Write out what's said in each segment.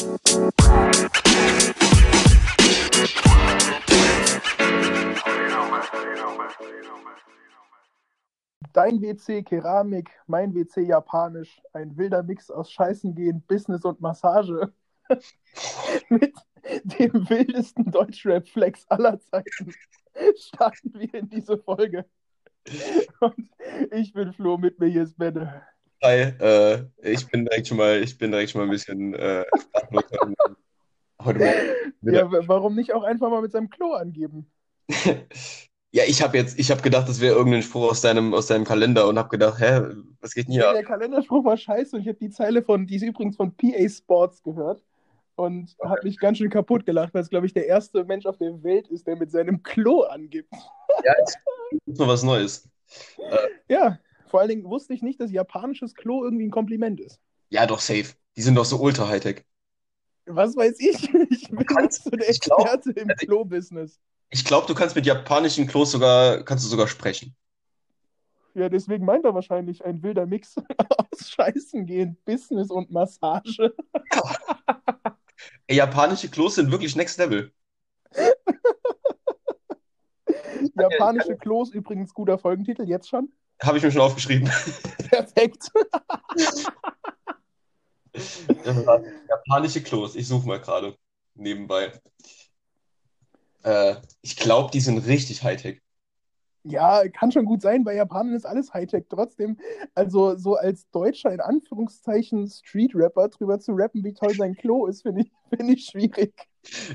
Dein WC Keramik, mein WC Japanisch, ein wilder Mix aus Scheißen gehen, Business und Massage. Mit dem wildesten Deutschrap-Flex aller Zeiten starten wir in diese Folge. Und ich bin Flo, mit mir hier ist Benne. Hi, äh, ich bin direkt schon mal, ich bin direkt schon mal ein bisschen äh, heute mal ja, warum nicht auch einfach mal mit seinem Klo angeben? Ja, ich habe jetzt, ich habe gedacht, das wäre irgendein Spruch aus deinem, aus deinem Kalender und habe gedacht, hä, was geht denn hier? Ja, der Kalenderspruch war scheiße und ich habe die Zeile von, die ist übrigens von PA Sports gehört und okay. habe mich ganz schön kaputt gelacht, weil es, glaube ich, der erste Mensch auf der Welt ist, der mit seinem Klo angibt. Ja, ist nur was Neues. Äh, ja, vor allen Dingen wusste ich nicht, dass japanisches Klo irgendwie ein Kompliment ist. Ja, doch, safe. Die sind doch so ultra Hightech. Was weiß ich? Ich bin kannst, so der Experte glaub, im also Klo-Business. Ich glaube, du kannst mit japanischen Klos sogar, kannst du sogar sprechen. Ja, deswegen meint er wahrscheinlich ein wilder Mix aus Scheißen gehen, Business und Massage. Ey, japanische Klos sind wirklich next level. Japanische Klos übrigens guter Folgentitel, jetzt schon? Habe ich mir schon aufgeschrieben. Perfekt. Japanische Klos, ich suche mal gerade nebenbei. Äh, ich glaube, die sind richtig Hightech. Ja, kann schon gut sein. Bei Japanern ist alles Hightech. Trotzdem, also so als Deutscher in Anführungszeichen Street-Rapper drüber zu rappen, wie toll sein Klo ist, finde ich, find ich schwierig.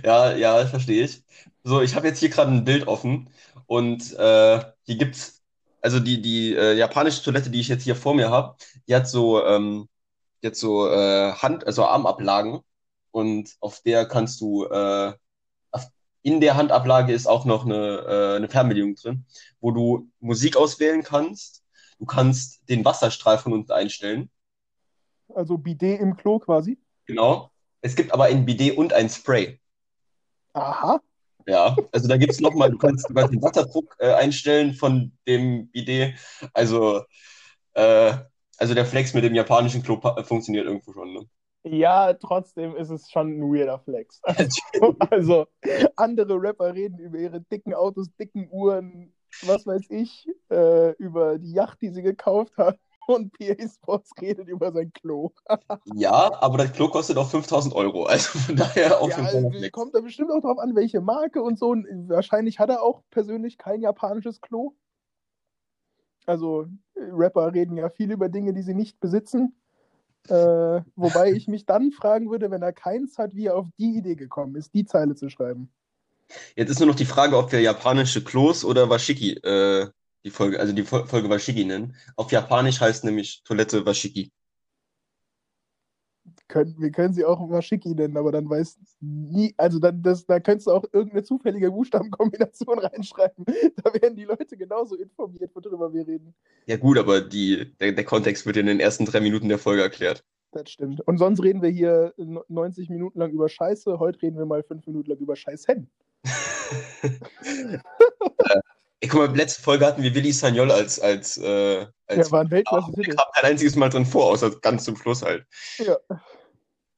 Ja, ja, verstehe ich. So, ich habe jetzt hier gerade ein Bild offen und äh, hier gibt's, also die, die äh, japanische Toilette, die ich jetzt hier vor mir habe, die hat so, ähm, jetzt so äh, Hand, also Armablagen und auf der kannst du äh, in der Handablage ist auch noch eine, äh, eine Fernbedienung drin, wo du Musik auswählen kannst. Du kannst den Wasserstrahl von unten einstellen. Also Bidet im Klo quasi? Genau. Es gibt aber ein Bidet und ein Spray. Aha. Ja, also da gibt es nochmal, du kannst, du kannst den Wasserdruck äh, einstellen von dem Bidet. Also, äh, also der Flex mit dem japanischen Klo funktioniert irgendwo schon. Ne? Ja, trotzdem ist es schon ein weirder Flex. Also, also, andere Rapper reden über ihre dicken Autos, dicken Uhren, was weiß ich, äh, über die Yacht, die sie gekauft hat. Und PA Sports redet über sein Klo. ja, aber das Klo kostet auch 5000 Euro. Also von daher auch ja, also, Kommt da bestimmt auch drauf an, welche Marke und so. Und wahrscheinlich hat er auch persönlich kein japanisches Klo. Also, Rapper reden ja viel über Dinge, die sie nicht besitzen. Äh, wobei ich mich dann fragen würde, wenn er keins hat, wie er auf die Idee gekommen ist, die Zeile zu schreiben. Jetzt ist nur noch die Frage, ob wir japanische Klos oder Washiki äh, die Folge, also die Folge Washiki nennen. Auf Japanisch heißt nämlich Toilette Washiki können, wir können sie auch Washiki nennen, aber dann weiß nie, also dann das, da könntest du auch irgendeine zufällige Buchstabenkombination reinschreiben. Da werden die Leute genauso informiert, worüber wir reden. Ja gut, aber die, der, der Kontext wird in den ersten drei Minuten der Folge erklärt. Das stimmt. Und sonst reden wir hier 90 Minuten lang über Scheiße. Heute reden wir mal fünf Minuten lang über Scheißhen. Ey, guck mal, letzte Folge hatten wir Willi Sagnol als, als, äh, als ja, war ein Weltklasse-Titel. kam kein einziges Mal drin vor, außer ganz zum Schluss halt. Ja.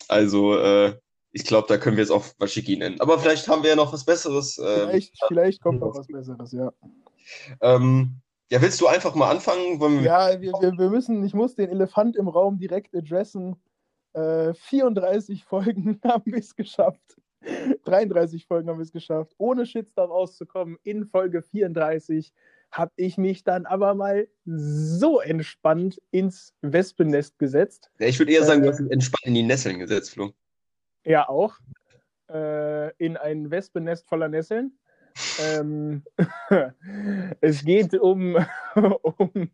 Also, äh, ich glaube, da können wir jetzt auch Washiki nennen. Aber vielleicht haben wir ja noch was Besseres. Ähm, vielleicht, vielleicht kommt noch was Besseres, ja. Ähm, ja, willst du einfach mal anfangen? Wir ja, wir, wir, wir müssen, ich muss den Elefant im Raum direkt adressen. Äh, 34 Folgen haben wir es geschafft. 33 Folgen haben wir es geschafft, ohne Shitstorm rauszukommen. In Folge 34 habe ich mich dann aber mal so entspannt ins Wespennest gesetzt. Ja, ich würde eher sagen, äh, du hast entspannt in die Nesseln gesetzt, Flo. Ja, auch. Äh, in ein Wespennest voller Nesseln. ähm, es geht um, um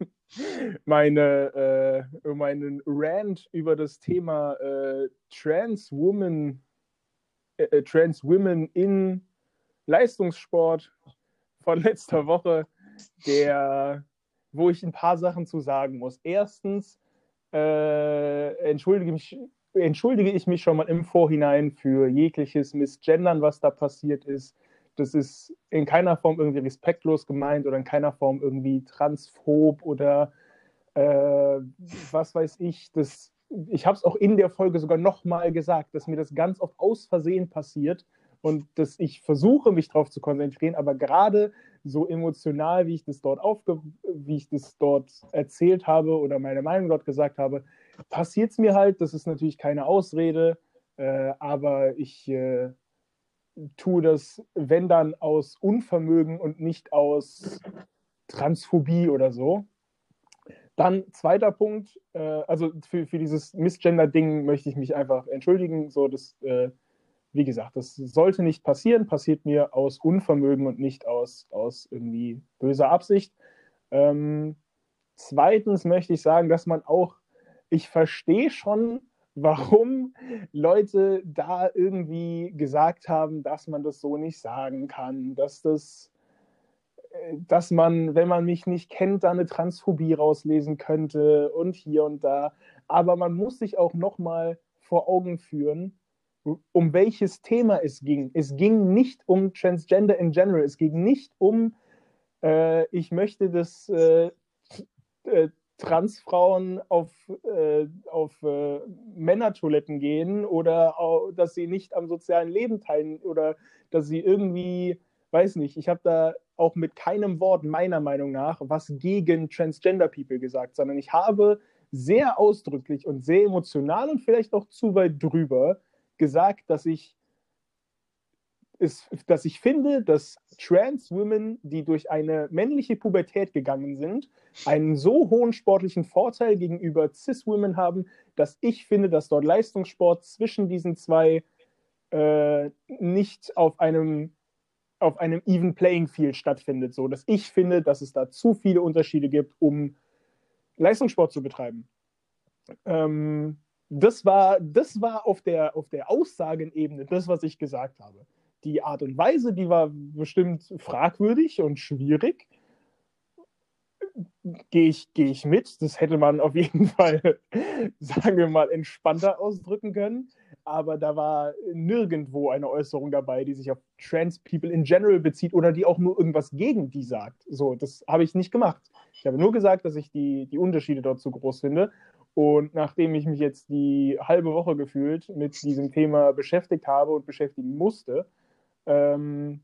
meine, äh, meinen Rant über das Thema äh, Trans Women, äh, äh, Trans Women in Leistungssport von letzter Woche der, wo ich ein paar Sachen zu sagen muss. Erstens äh, entschuldige, mich, entschuldige ich mich schon mal im Vorhinein für jegliches Missgendern, was da passiert ist. Das ist in keiner Form irgendwie respektlos gemeint oder in keiner Form irgendwie transphob oder äh, was weiß ich. Das ich habe es auch in der Folge sogar nochmal gesagt, dass mir das ganz oft aus Versehen passiert und dass ich versuche, mich darauf zu konzentrieren, aber gerade so emotional, wie ich das dort aufge wie ich das dort erzählt habe oder meine Meinung dort gesagt habe, passiert es mir halt. Das ist natürlich keine Ausrede, äh, aber ich äh, tue das, wenn dann aus Unvermögen und nicht aus Transphobie oder so. Dann zweiter Punkt, äh, also für, für dieses Missgender-Ding möchte ich mich einfach entschuldigen. So, das, äh, wie gesagt, das sollte nicht passieren, passiert mir aus Unvermögen und nicht aus, aus irgendwie böser Absicht. Ähm, zweitens möchte ich sagen, dass man auch, ich verstehe schon, warum Leute da irgendwie gesagt haben, dass man das so nicht sagen kann, dass das dass man, wenn man mich nicht kennt, da eine Transphobie rauslesen könnte und hier und da. Aber man muss sich auch nochmal vor Augen führen, um welches Thema es ging. Es ging nicht um Transgender in general. Es ging nicht um, äh, ich möchte, dass äh, äh, Transfrauen auf, äh, auf äh, Männertoiletten gehen oder dass sie nicht am sozialen Leben teilen oder dass sie irgendwie, weiß nicht, ich habe da auch mit keinem Wort meiner Meinung nach was gegen Transgender People gesagt, sondern ich habe sehr ausdrücklich und sehr emotional und vielleicht auch zu weit drüber gesagt, dass ich ist, dass ich finde, dass Trans Women, die durch eine männliche Pubertät gegangen sind, einen so hohen sportlichen Vorteil gegenüber Cis Women haben, dass ich finde, dass dort Leistungssport zwischen diesen zwei äh, nicht auf einem auf einem even playing field stattfindet, so dass ich finde, dass es da zu viele Unterschiede gibt, um Leistungssport zu betreiben. Ähm, das war, das war auf der, auf der Aussagenebene das, was ich gesagt habe. Die Art und Weise, die war bestimmt fragwürdig und schwierig. Gehe ich, geh ich mit. Das hätte man auf jeden Fall, sagen wir mal, entspannter ausdrücken können aber da war nirgendwo eine Äußerung dabei, die sich auf Trans People in general bezieht oder die auch nur irgendwas gegen die sagt. So, das habe ich nicht gemacht. Ich habe nur gesagt, dass ich die, die Unterschiede dort so groß finde. Und nachdem ich mich jetzt die halbe Woche gefühlt mit diesem Thema beschäftigt habe und beschäftigen musste, ähm,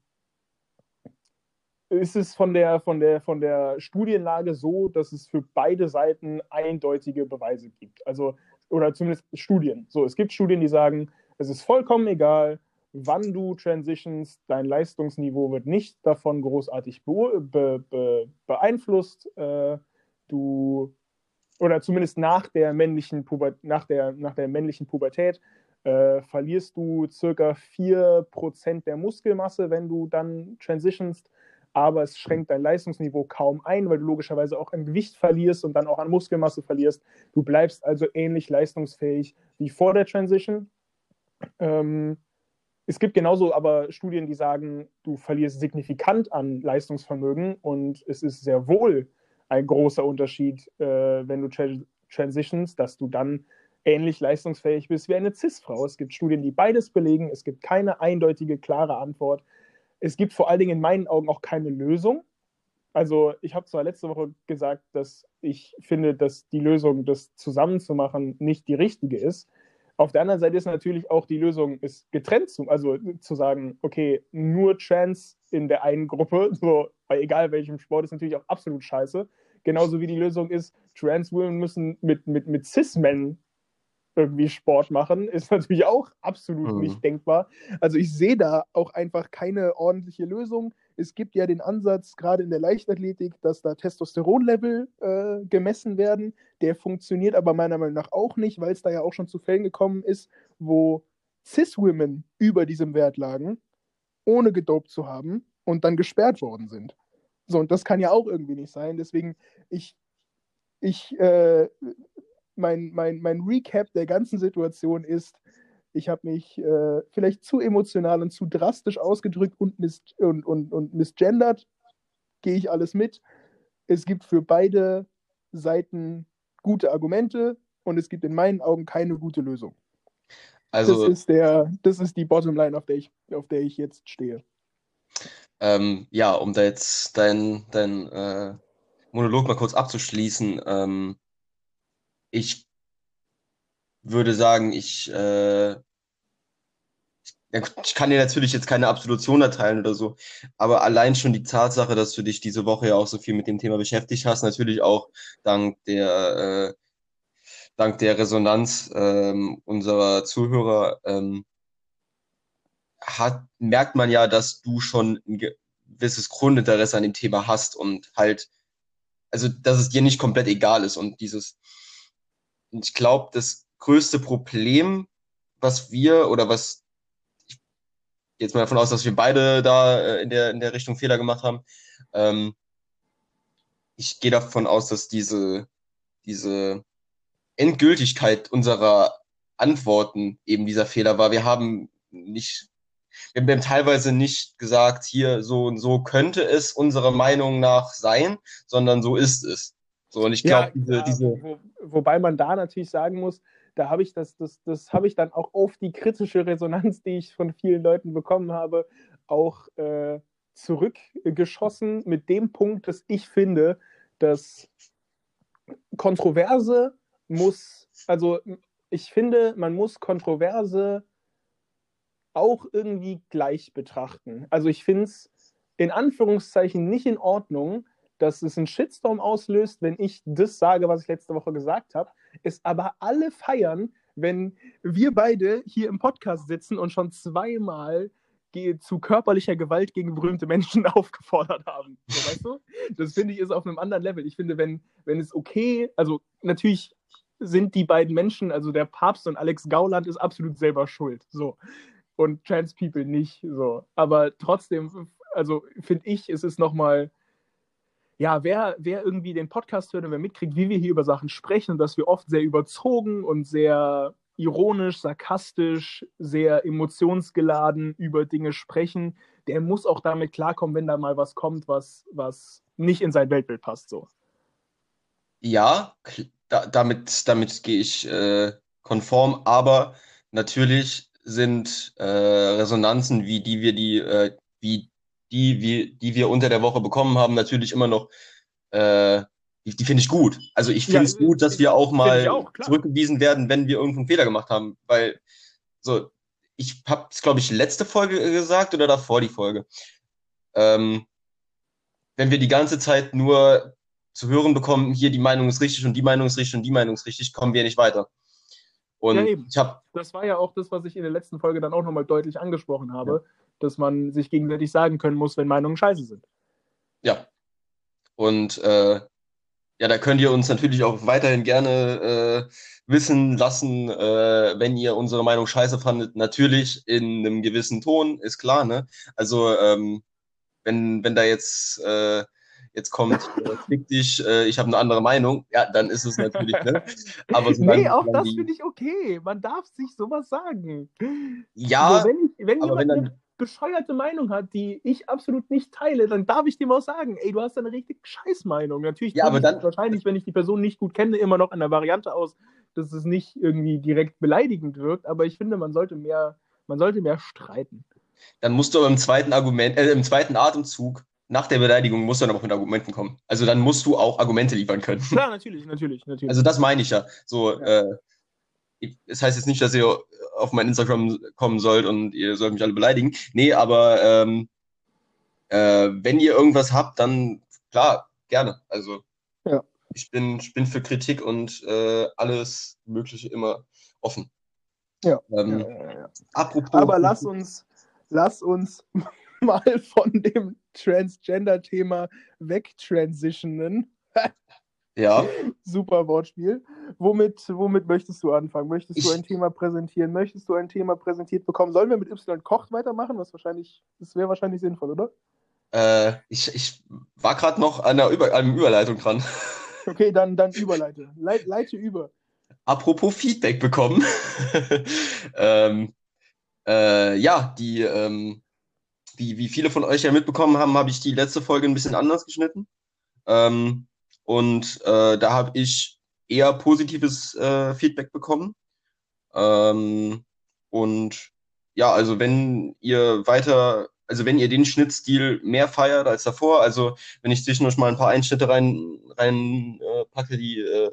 ist es von der, von, der, von der Studienlage so, dass es für beide Seiten eindeutige Beweise gibt. Also oder zumindest Studien. So, es gibt Studien, die sagen, es ist vollkommen egal, wann du transitions, dein Leistungsniveau wird nicht davon großartig be be be beeinflusst. Äh, du oder zumindest nach der männlichen, Puber nach der, nach der männlichen Pubertät äh, verlierst du circa 4% der Muskelmasse, wenn du dann transitionst aber es schränkt dein Leistungsniveau kaum ein, weil du logischerweise auch im Gewicht verlierst und dann auch an Muskelmasse verlierst. Du bleibst also ähnlich leistungsfähig wie vor der Transition. Ähm, es gibt genauso aber Studien, die sagen, du verlierst signifikant an Leistungsvermögen und es ist sehr wohl ein großer Unterschied, äh, wenn du tra transitions, dass du dann ähnlich leistungsfähig bist wie eine CIS-Frau. Es gibt Studien, die beides belegen. Es gibt keine eindeutige, klare Antwort es gibt vor allen Dingen in meinen Augen auch keine Lösung. Also ich habe zwar letzte Woche gesagt, dass ich finde, dass die Lösung, das zusammenzumachen, nicht die richtige ist. Auf der anderen Seite ist natürlich auch die Lösung, ist getrennt zu, also zu sagen, okay, nur Trans in der einen Gruppe, so bei egal welchem Sport, ist natürlich auch absolut scheiße. Genauso wie die Lösung ist, Trans Women müssen mit, mit, mit Cis-Men irgendwie Sport machen, ist natürlich auch absolut mhm. nicht denkbar. Also ich sehe da auch einfach keine ordentliche Lösung. Es gibt ja den Ansatz, gerade in der Leichtathletik, dass da Testosteronlevel äh, gemessen werden. Der funktioniert aber meiner Meinung nach auch nicht, weil es da ja auch schon zu Fällen gekommen ist, wo Cis-Women über diesem Wert lagen, ohne gedopt zu haben und dann gesperrt worden sind. So, und das kann ja auch irgendwie nicht sein. Deswegen, ich, ich äh, mein, mein, mein Recap der ganzen Situation ist, ich habe mich äh, vielleicht zu emotional und zu drastisch ausgedrückt und, mis und, und, und misgendert. Gehe ich alles mit. Es gibt für beide Seiten gute Argumente und es gibt in meinen Augen keine gute Lösung. Also, das, ist der, das ist die Bottomline, auf der ich, auf der ich jetzt stehe. Ähm, ja, um da jetzt dein, dein äh, Monolog mal kurz abzuschließen. Ähm, ich würde sagen, ich, äh, ich kann dir natürlich jetzt keine Absolution erteilen oder so, aber allein schon die Tatsache, dass du dich diese Woche ja auch so viel mit dem Thema beschäftigt hast, natürlich auch dank der, äh, dank der Resonanz ähm, unserer Zuhörer, ähm, hat, merkt man ja, dass du schon ein gewisses Grundinteresse an dem Thema hast und halt, also dass es dir nicht komplett egal ist und dieses, ich glaube, das größte Problem, was wir oder was ich jetzt mal davon aus, dass wir beide da äh, in der in der Richtung Fehler gemacht haben. Ähm, ich gehe davon aus, dass diese diese Endgültigkeit unserer Antworten eben dieser Fehler war. Wir haben nicht wir haben teilweise nicht gesagt, hier so und so könnte es unserer Meinung nach sein, sondern so ist es. So, und ich glaube, ja, diese, diese. Wo, wobei man da natürlich sagen muss, da habe ich das, das, das habe ich dann auch auf die kritische Resonanz, die ich von vielen Leuten bekommen habe, auch äh, zurückgeschossen mit dem Punkt, dass ich finde, dass Kontroverse muss, also ich finde, man muss Kontroverse auch irgendwie gleich betrachten. Also ich finde es in Anführungszeichen nicht in Ordnung, dass es einen Shitstorm auslöst, wenn ich das sage, was ich letzte Woche gesagt habe, es aber alle feiern, wenn wir beide hier im Podcast sitzen und schon zweimal zu körperlicher Gewalt gegen berühmte Menschen aufgefordert haben. So, weißt du? Das finde ich ist auf einem anderen Level. Ich finde, wenn, wenn es okay, also natürlich sind die beiden Menschen, also der Papst und Alex Gauland, ist absolut selber schuld. So und Trans People nicht. So. Aber trotzdem, also finde ich, ist es nochmal, ja, wer, wer irgendwie den Podcast hört und wer mitkriegt, wie wir hier über Sachen sprechen, dass wir oft sehr überzogen und sehr ironisch, sarkastisch, sehr emotionsgeladen über Dinge sprechen, der muss auch damit klarkommen, wenn da mal was kommt, was, was nicht in sein Weltbild passt. So. Ja, da, damit, damit gehe ich äh, konform, aber natürlich sind äh, Resonanzen, wie die wir die, äh, wie die, wie, die wir unter der Woche bekommen haben, natürlich immer noch, äh, die, die finde ich gut. Also ich finde es ja, gut, dass wir auch mal auch, zurückgewiesen werden, wenn wir irgendeinen Fehler gemacht haben. Weil, so, ich habe es, glaube ich, letzte Folge gesagt oder davor die Folge. Ähm, wenn wir die ganze Zeit nur zu hören bekommen, hier die Meinung ist richtig und die Meinung ist richtig und die Meinung ist richtig, kommen wir nicht weiter. Und ja, eben. ich habe. Das war ja auch das, was ich in der letzten Folge dann auch nochmal deutlich angesprochen habe, ja. Dass man sich gegenseitig sagen können muss, wenn Meinungen scheiße sind. Ja. Und äh, ja, da könnt ihr uns natürlich auch weiterhin gerne äh, wissen lassen, äh, wenn ihr unsere Meinung scheiße fandet. Natürlich in einem gewissen Ton, ist klar, ne? Also, ähm, wenn, wenn da jetzt äh, jetzt kommt, äh, fick dich, äh, ich habe eine andere Meinung, ja, dann ist es natürlich, ne? Aber so nee, auch das finde ich okay. Man darf sich sowas sagen. Ja, also wenn, ich, wenn jemand wenn eine bescheuerte Meinung hat, die ich absolut nicht teile, dann darf ich dem auch sagen, ey, du hast eine richtig scheiß Meinung. Natürlich ja, aber dann wahrscheinlich, wenn ich die Person nicht gut kenne, immer noch an der Variante aus, dass es nicht irgendwie direkt beleidigend wirkt, aber ich finde, man sollte mehr, man sollte mehr streiten. Dann musst du aber im zweiten Argument, äh, im zweiten Atemzug nach der Beleidigung musst du dann auch mit Argumenten kommen. Also dann musst du auch Argumente liefern können. Klar, natürlich, natürlich, natürlich. Also das meine ich ja. So, ja. Äh, es heißt jetzt nicht, dass ihr auf mein Instagram kommen sollt und ihr sollt mich alle beleidigen. Nee, aber ähm, äh, wenn ihr irgendwas habt, dann klar, gerne. Also ja. ich, bin, ich bin für Kritik und äh, alles Mögliche immer offen. Ja. Ähm, ja Apropos. Aber lass uns, lass uns mal von dem Transgender-Thema wegtransitionen. ja. Super Wortspiel. Womit, womit möchtest du anfangen? Möchtest ich, du ein Thema präsentieren? Möchtest du ein Thema präsentiert bekommen? Sollen wir mit Y Kocht weitermachen? Was wahrscheinlich, das wäre wahrscheinlich sinnvoll, oder? Äh, ich, ich war gerade noch an der Über an Überleitung dran. Okay, dann, dann überleite. Leit, leite über. Apropos Feedback bekommen. ähm, äh, ja, die ähm, wie, wie viele von euch ja mitbekommen haben, habe ich die letzte Folge ein bisschen anders geschnitten. Ähm, und äh, da habe ich eher positives äh, Feedback bekommen. Ähm, und ja, also wenn ihr weiter, also wenn ihr den Schnittstil mehr feiert als davor, also wenn ich zwischendurch mal ein paar Einschnitte rein, rein äh, packe, die, äh,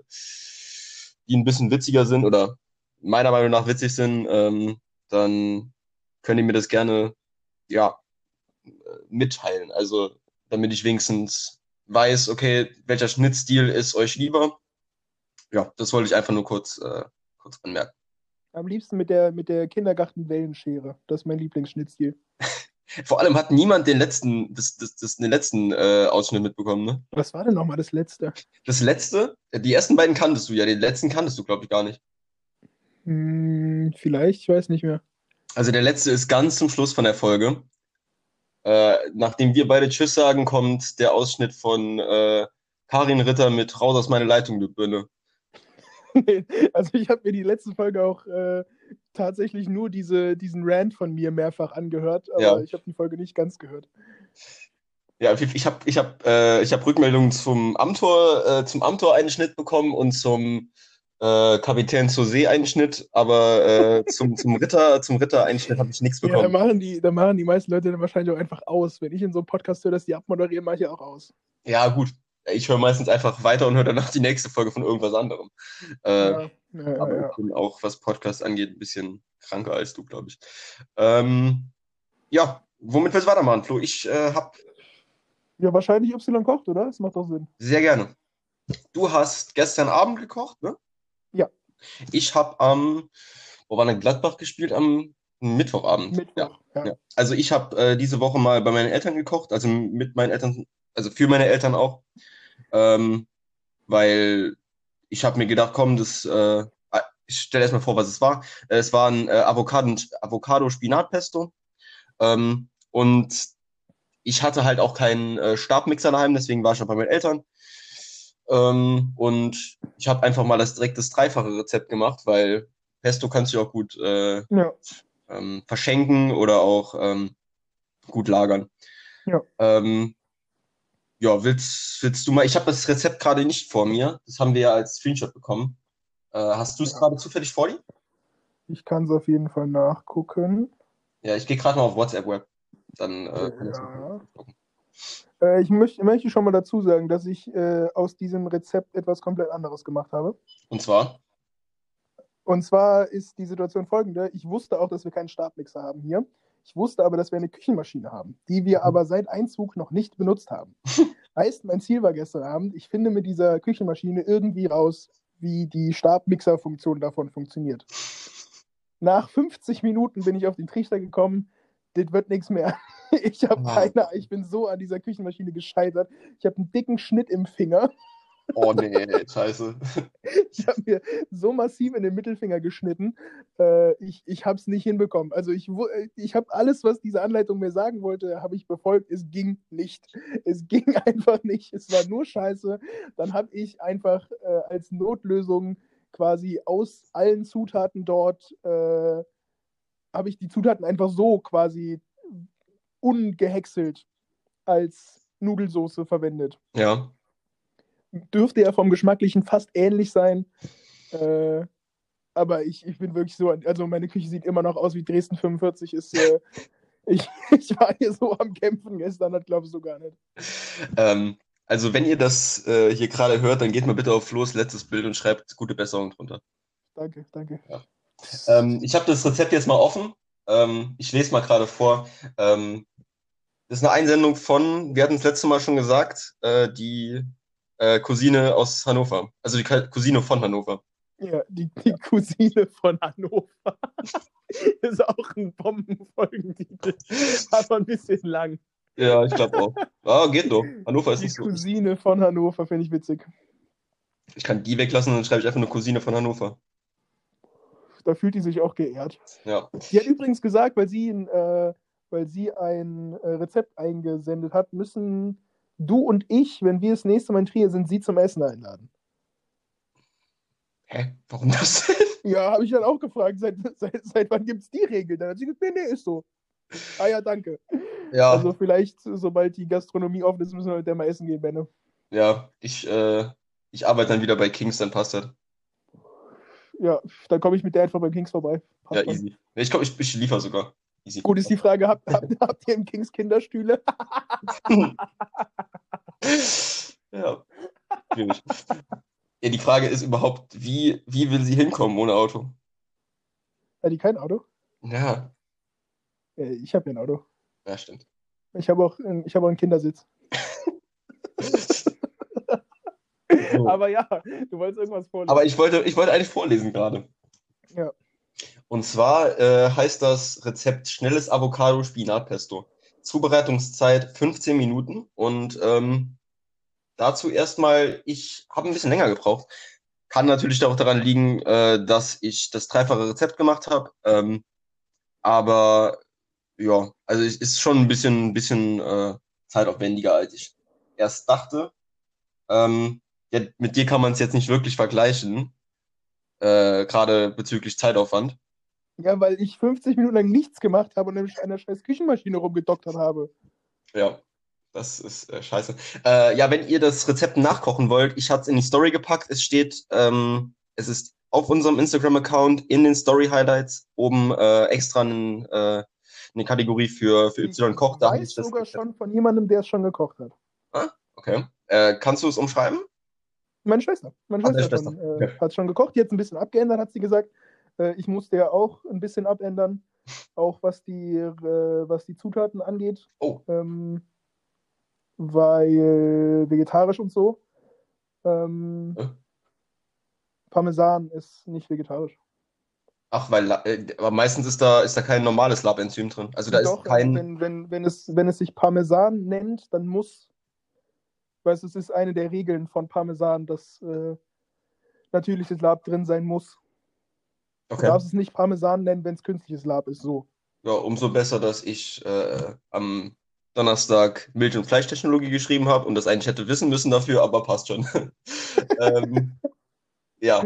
die ein bisschen witziger sind oder meiner Meinung nach witzig sind, ähm, dann könnt ihr mir das gerne, ja, mitteilen. Also, damit ich wenigstens weiß, okay, welcher Schnittstil ist euch lieber. Ja, das wollte ich einfach nur kurz, äh, kurz anmerken. Am liebsten mit der, mit der Kindergarten-Wellenschere. Das ist mein Lieblingsschnittstil. Vor allem hat niemand den letzten, das, das, das, den letzten äh, Ausschnitt mitbekommen, ne? Was war denn nochmal das letzte? Das letzte? Die ersten beiden kanntest du ja, den letzten kanntest du, glaube ich, gar nicht. Hm, vielleicht, ich weiß nicht mehr. Also der letzte ist ganz zum Schluss von der Folge. Äh, nachdem wir beide Tschüss sagen, kommt der Ausschnitt von äh, Karin Ritter mit Raus aus meiner Leitung, du Birne. also ich habe mir die letzte Folge auch äh, tatsächlich nur diese, diesen Rant von mir mehrfach angehört, aber ja. ich habe die Folge nicht ganz gehört. Ja, ich habe ich hab, äh, hab Rückmeldungen zum Amtor, äh, zum Amtor-Einschnitt bekommen und zum äh, Kapitän zur See-Einschnitt, aber äh, zum, zum Ritter, zum Ritter-Einschnitt habe ich nichts bekommen. Ja, da machen, die, da machen die meisten Leute dann wahrscheinlich auch einfach aus. Wenn ich in so einem Podcast höre, dass die abmoderieren, mache ich auch aus. Ja, gut. Ich höre meistens einfach weiter und höre danach die nächste Folge von irgendwas anderem. Äh, ja, ja, aber ja. ich bin auch, was Podcast angeht, ein bisschen kranker als du, glaube ich. Ähm, ja, womit willst du weitermachen, Flo? Ich äh, habe. Ja, wahrscheinlich Y kocht, oder? Das macht doch Sinn. Sehr gerne. Du hast gestern Abend gekocht, ne? Ja. Ich habe am, wo war denn Gladbach gespielt? Am Mittwochabend. Mittwoch, ja. ja. Also ich habe äh, diese Woche mal bei meinen Eltern gekocht, also mit meinen Eltern, also für meine Eltern auch, ähm, weil ich habe mir gedacht, komm, das, äh, ah, ich stelle erstmal vor, was es war. Es war ein äh, Avocado-Spinat-Pesto ähm, und ich hatte halt auch keinen äh, Stabmixer daheim, deswegen war ich noch bei meinen Eltern. Ähm, und ich habe einfach mal das direkt das dreifache Rezept gemacht, weil Pesto kannst du auch gut äh, ja. ähm, verschenken oder auch ähm, gut lagern. Ja. Ähm, ja, willst, willst du mal, ich habe das Rezept gerade nicht vor mir, das haben wir ja als Screenshot bekommen. Äh, hast du es ja. gerade zufällig vor dir? Ich kann es auf jeden Fall nachgucken. Ja, ich gehe gerade mal auf WhatsApp Web. Dann äh, kann ja. ich gucken. Äh, ich möchte, möchte schon mal dazu sagen, dass ich äh, aus diesem Rezept etwas komplett anderes gemacht habe. Und zwar? Und zwar ist die Situation folgende. Ich wusste auch, dass wir keinen Stabmixer haben hier. Ich wusste aber, dass wir eine Küchenmaschine haben, die wir aber seit Einzug noch nicht benutzt haben. heißt, mein Ziel war gestern Abend, ich finde mit dieser Küchenmaschine irgendwie raus, wie die Stabmixer-Funktion davon funktioniert. Nach 50 Minuten bin ich auf den Trichter gekommen, das wird nichts mehr. Ich habe keine, ich bin so an dieser Küchenmaschine gescheitert. Ich habe einen dicken Schnitt im Finger. Oh nee, scheiße. Ich habe mir so massiv in den Mittelfinger geschnitten. Äh, ich ich habe es nicht hinbekommen. Also ich, ich habe alles, was diese Anleitung mir sagen wollte, habe ich befolgt. Es ging nicht. Es ging einfach nicht. Es war nur scheiße. Dann habe ich einfach äh, als Notlösung quasi aus allen Zutaten dort äh, habe ich die Zutaten einfach so quasi ungehäckselt als Nudelsoße verwendet. Ja. Dürfte ja vom Geschmacklichen fast ähnlich sein. Äh, aber ich, ich bin wirklich so, also meine Küche sieht immer noch aus wie Dresden 45. Ist, äh, ich, ich war hier so am Kämpfen gestern, das glaubst du gar nicht. Ähm, also wenn ihr das äh, hier gerade hört, dann geht mal bitte auf Flo's letztes Bild und schreibt gute Besserung drunter. Danke, danke. Ja. Ähm, ich habe das Rezept jetzt mal offen. Ähm, ich lese mal gerade vor. Ähm, das ist eine Einsendung von, wir hatten es letzte Mal schon gesagt, äh, die äh, Cousine aus Hannover. Also die Cousine von Hannover. Ja, die, die Cousine von Hannover. ist auch ein Bombenfolgentitel. Aber ein bisschen lang. Ja, ich glaube auch. Ah, geht doch. Hannover ist die nicht so. Die Cousine von Hannover finde ich witzig. Ich kann die weglassen und dann schreibe ich einfach eine Cousine von Hannover. Da fühlt die sich auch geehrt. Ja. Die hat übrigens gesagt, weil sie, äh, weil sie ein äh, Rezept eingesendet hat, müssen du und ich, wenn wir das nächste Mal in Trier sind, sie zum Essen einladen. Hä? Warum das denn? Ja, habe ich dann auch gefragt. Seit, seit, seit wann gibt es die Regel? Dann hat sie gesagt, nee, nee, ist so. Ah ja, danke. Ja. Also vielleicht, sobald die Gastronomie offen ist, müssen wir mit der mal essen gehen, Benne. Ja, ich, äh, ich arbeite dann wieder bei Kings, dann passt das. Ja, dann komme ich mit der einfach beim Kings vorbei. Passt ja, easy. Ich, komm, ich, ich liefere sogar. Easy. Gut ist die Frage, habt, habt, habt ihr im Kings Kinderstühle? ja. Schwierig. Ja, die Frage ist überhaupt, wie, wie will sie hinkommen ohne Auto? Hat die kein Auto? Ja, Äh, Ich habe ja ein Auto. ja, stimmt. Ich habe auch, ich habe auch einen Kindersitz. So. Aber ja, du wolltest irgendwas vorlesen. Aber ich wollte, ich wollte eigentlich vorlesen gerade. Ja. Und zwar äh, heißt das Rezept schnelles Avocado-Spinat-Pesto. Zubereitungszeit 15 Minuten. Und ähm, dazu erstmal, ich habe ein bisschen länger gebraucht. Kann natürlich auch daran liegen, äh, dass ich das dreifache Rezept gemacht habe. Ähm, aber ja, also es ist schon ein bisschen, ein bisschen äh, zeitaufwendiger, als ich erst dachte. Ähm, ja, mit dir kann man es jetzt nicht wirklich vergleichen, äh, gerade bezüglich Zeitaufwand. ja, weil ich 50 Minuten lang nichts gemacht habe und nämlich an einer scheiß Küchenmaschine rumgedoktert habe. Ja, das ist äh, scheiße. Äh, ja, wenn ihr das Rezept nachkochen wollt, ich hatte es in die Story gepackt. Es steht, ähm, es ist auf unserem Instagram-Account in den Story-Highlights oben äh, extra ein, äh, eine Kategorie für, für Y Koch. Da ich hab weiß sogar Rezept. schon von jemandem, der es schon gekocht hat. Okay. Äh, kannst du es umschreiben? Meine Schwester. Meine deine Schwester, Schwester. Schon, äh, Okay. hat schon gekocht, jetzt ein bisschen abgeändert, hat sie gesagt. Äh, ich musste ja auch ein bisschen abändern, auch was die, äh, was die Zutaten angeht, Oh, ähm, weil vegetarisch und so. Ähm, Äh? Parmesan ist nicht vegetarisch. ach, weil äh, aber meistens ist da, ist da kein normales Lab-Enzym drin. Also da Doch, ist kein. wenn, wenn, wenn, es, wenn es sich Parmesan nennt, dann muss, weißt du, es ist eine der Regeln von Parmesan, dass äh, natürliches Lab drin sein muss. Du Okay. darfst es nicht Parmesan nennen, wenn es künstliches Lab ist, so. Ja, umso besser, dass ich äh, am Donnerstag Milch- und Fleischtechnologie geschrieben habe und das eigentlich hätte wissen müssen dafür, aber passt schon. ähm, ja,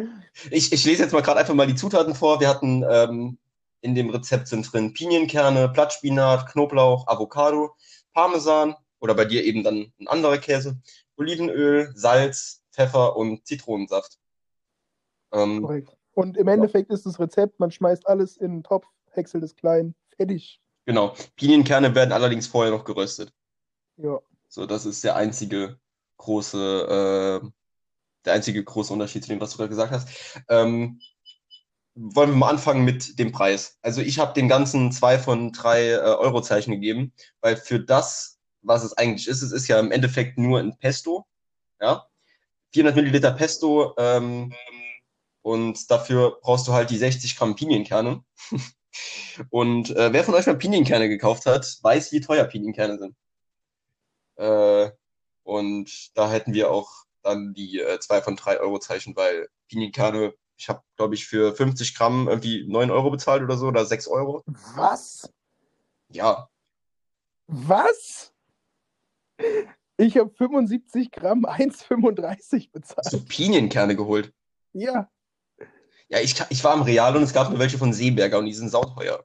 ich, ich lese jetzt mal gerade einfach mal die Zutaten vor. Wir hatten ähm, in dem Rezept sind drin Pinienkerne, Blattspinat, Knoblauch, Avocado, Parmesan oder bei dir eben dann ein anderer Käse, Olivenöl, Salz, Pfeffer und Zitronensaft. Ähm, Korrekt. Und im Endeffekt ist das Rezept, man schmeißt alles in einen Topf, häckselt es klein, fertig. genau. Pinienkerne werden allerdings vorher noch geröstet. Ja. So, das ist der einzige große, äh, der einzige große Unterschied zu dem, was du gerade gesagt hast. Ähm, wollen wir mal anfangen mit dem Preis. Also ich habe den ganzen zwei von drei äh, Eurozeichen gegeben, weil für das, was es eigentlich ist, es ist ja im Endeffekt nur ein Pesto, ja, 400 Milliliter Pesto ähm, und dafür brauchst du halt die 60 Gramm Pinienkerne. Und äh, wer von euch mal Pinienkerne gekauft hat, weiß, wie teuer Pinienkerne sind. Äh, und da hätten wir auch dann die äh, zwei von drei Euro Zeichen, weil Pinienkerne, ich habe, glaube ich, für 50 Gramm irgendwie 9 Euro bezahlt oder so oder 6 Euro. Was? Ja, Was? Ich habe 75 Gramm 1,35 hast bezahlt. du Pinienkerne geholt? Ja. Ja, ich, ich war im Real und es gab nur welche von Seeberger und die sind sauteuer.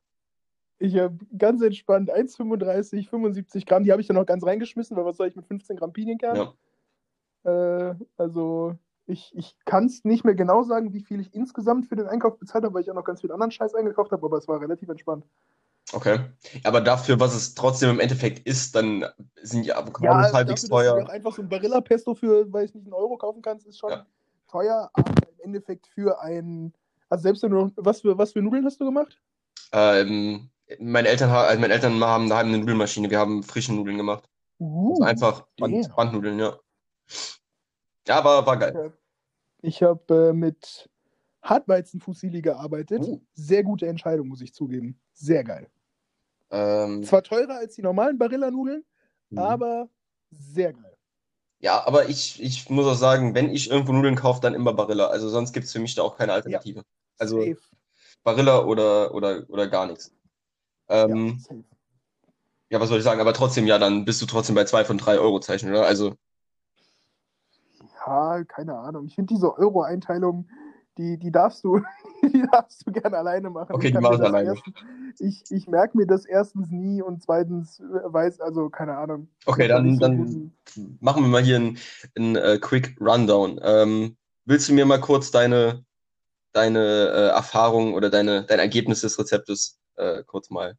Ich habe ganz entspannt 1,35, 75 Gramm. Die habe ich dann noch ganz reingeschmissen, weil was soll ich mit 15 Gramm Pinienkern? Ja. Äh, also ich, ich kann es nicht mehr genau sagen, wie viel ich insgesamt für den Einkauf bezahlt habe, weil ich auch noch ganz viel anderen Scheiß eingekauft habe, aber es war relativ entspannt. Okay. Aber dafür, was es trotzdem im Endeffekt ist, dann sind die Avocados halbwegs dafür, dass du teuer. einfach so ein Barilla-Pesto für, weil ich nicht einen Euro kaufen kannst, ist schon Ja. teuer, aber im Endeffekt für ein, also selbst wenn du, noch- was für, was für Nudeln hast du gemacht? Ähm, meine Eltern, also meine Eltern haben daheim eine Nudelmaschine. Wir haben frische Nudeln gemacht. Uh, Also einfach Band, damn. Bandnudeln, ja. Ja, aber war geil. Ich habe äh, mit Hartweizenfusilli gearbeitet. Uh. Sehr gute Entscheidung, muss ich zugeben. Sehr geil. Ähm, Zwar teurer als die normalen Barilla-Nudeln, mhm. aber sehr geil. Ja, aber ich, ich muss auch sagen, wenn ich irgendwo Nudeln kaufe, dann immer Barilla. Also sonst gibt es für mich da auch keine Alternative. Also Safe. Barilla oder, oder, oder gar nichts. Ähm, ja, ja, was soll ich sagen? Aber trotzdem, ja, dann bist du trotzdem bei zwei von drei Euro Zeichen, oder? Also, Ja, keine Ahnung. Ich finde diese Euro-Einteilung, die, die darfst du, die darfst du gerne alleine machen. Okay, Ich die kann mach mir ich alleine. Erstens, ich ich merke mir das erstens nie und zweitens äh, weiß, also keine Ahnung. okay, dann, so dann guten- machen wir mal hier einen, einen äh, Quick Rundown. Ähm, willst du mir mal kurz deine, deine äh, Erfahrung oder deine, dein Ergebnis des Rezeptes äh, kurz mal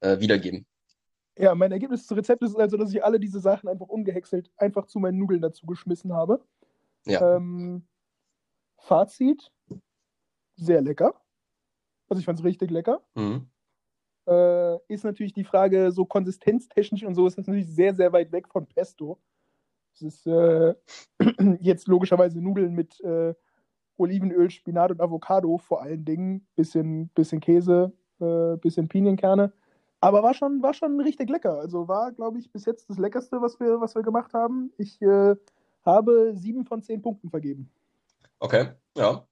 äh, wiedergeben? Ja, mein Ergebnis des Rezeptes ist also, dass ich alle diese Sachen einfach ungehäckselt einfach zu meinen Nudeln dazu geschmissen habe. Ja. Ähm, Fazit: sehr lecker. Also ich fand es richtig lecker. Mhm. Äh, ist natürlich die Frage, so konsistenztechnisch und so ist das natürlich sehr, sehr weit weg von Pesto. Es ist äh, jetzt logischerweise Nudeln mit äh, Olivenöl, Spinat und Avocado vor allen Dingen. Bisschen, bisschen Käse, äh, bisschen Pinienkerne. Aber war schon, war schon richtig lecker. Also war, glaube ich, bis jetzt das Leckerste, was wir, was wir gemacht haben. Ich äh, habe sieben von zehn Punkten vergeben. Okay, ja.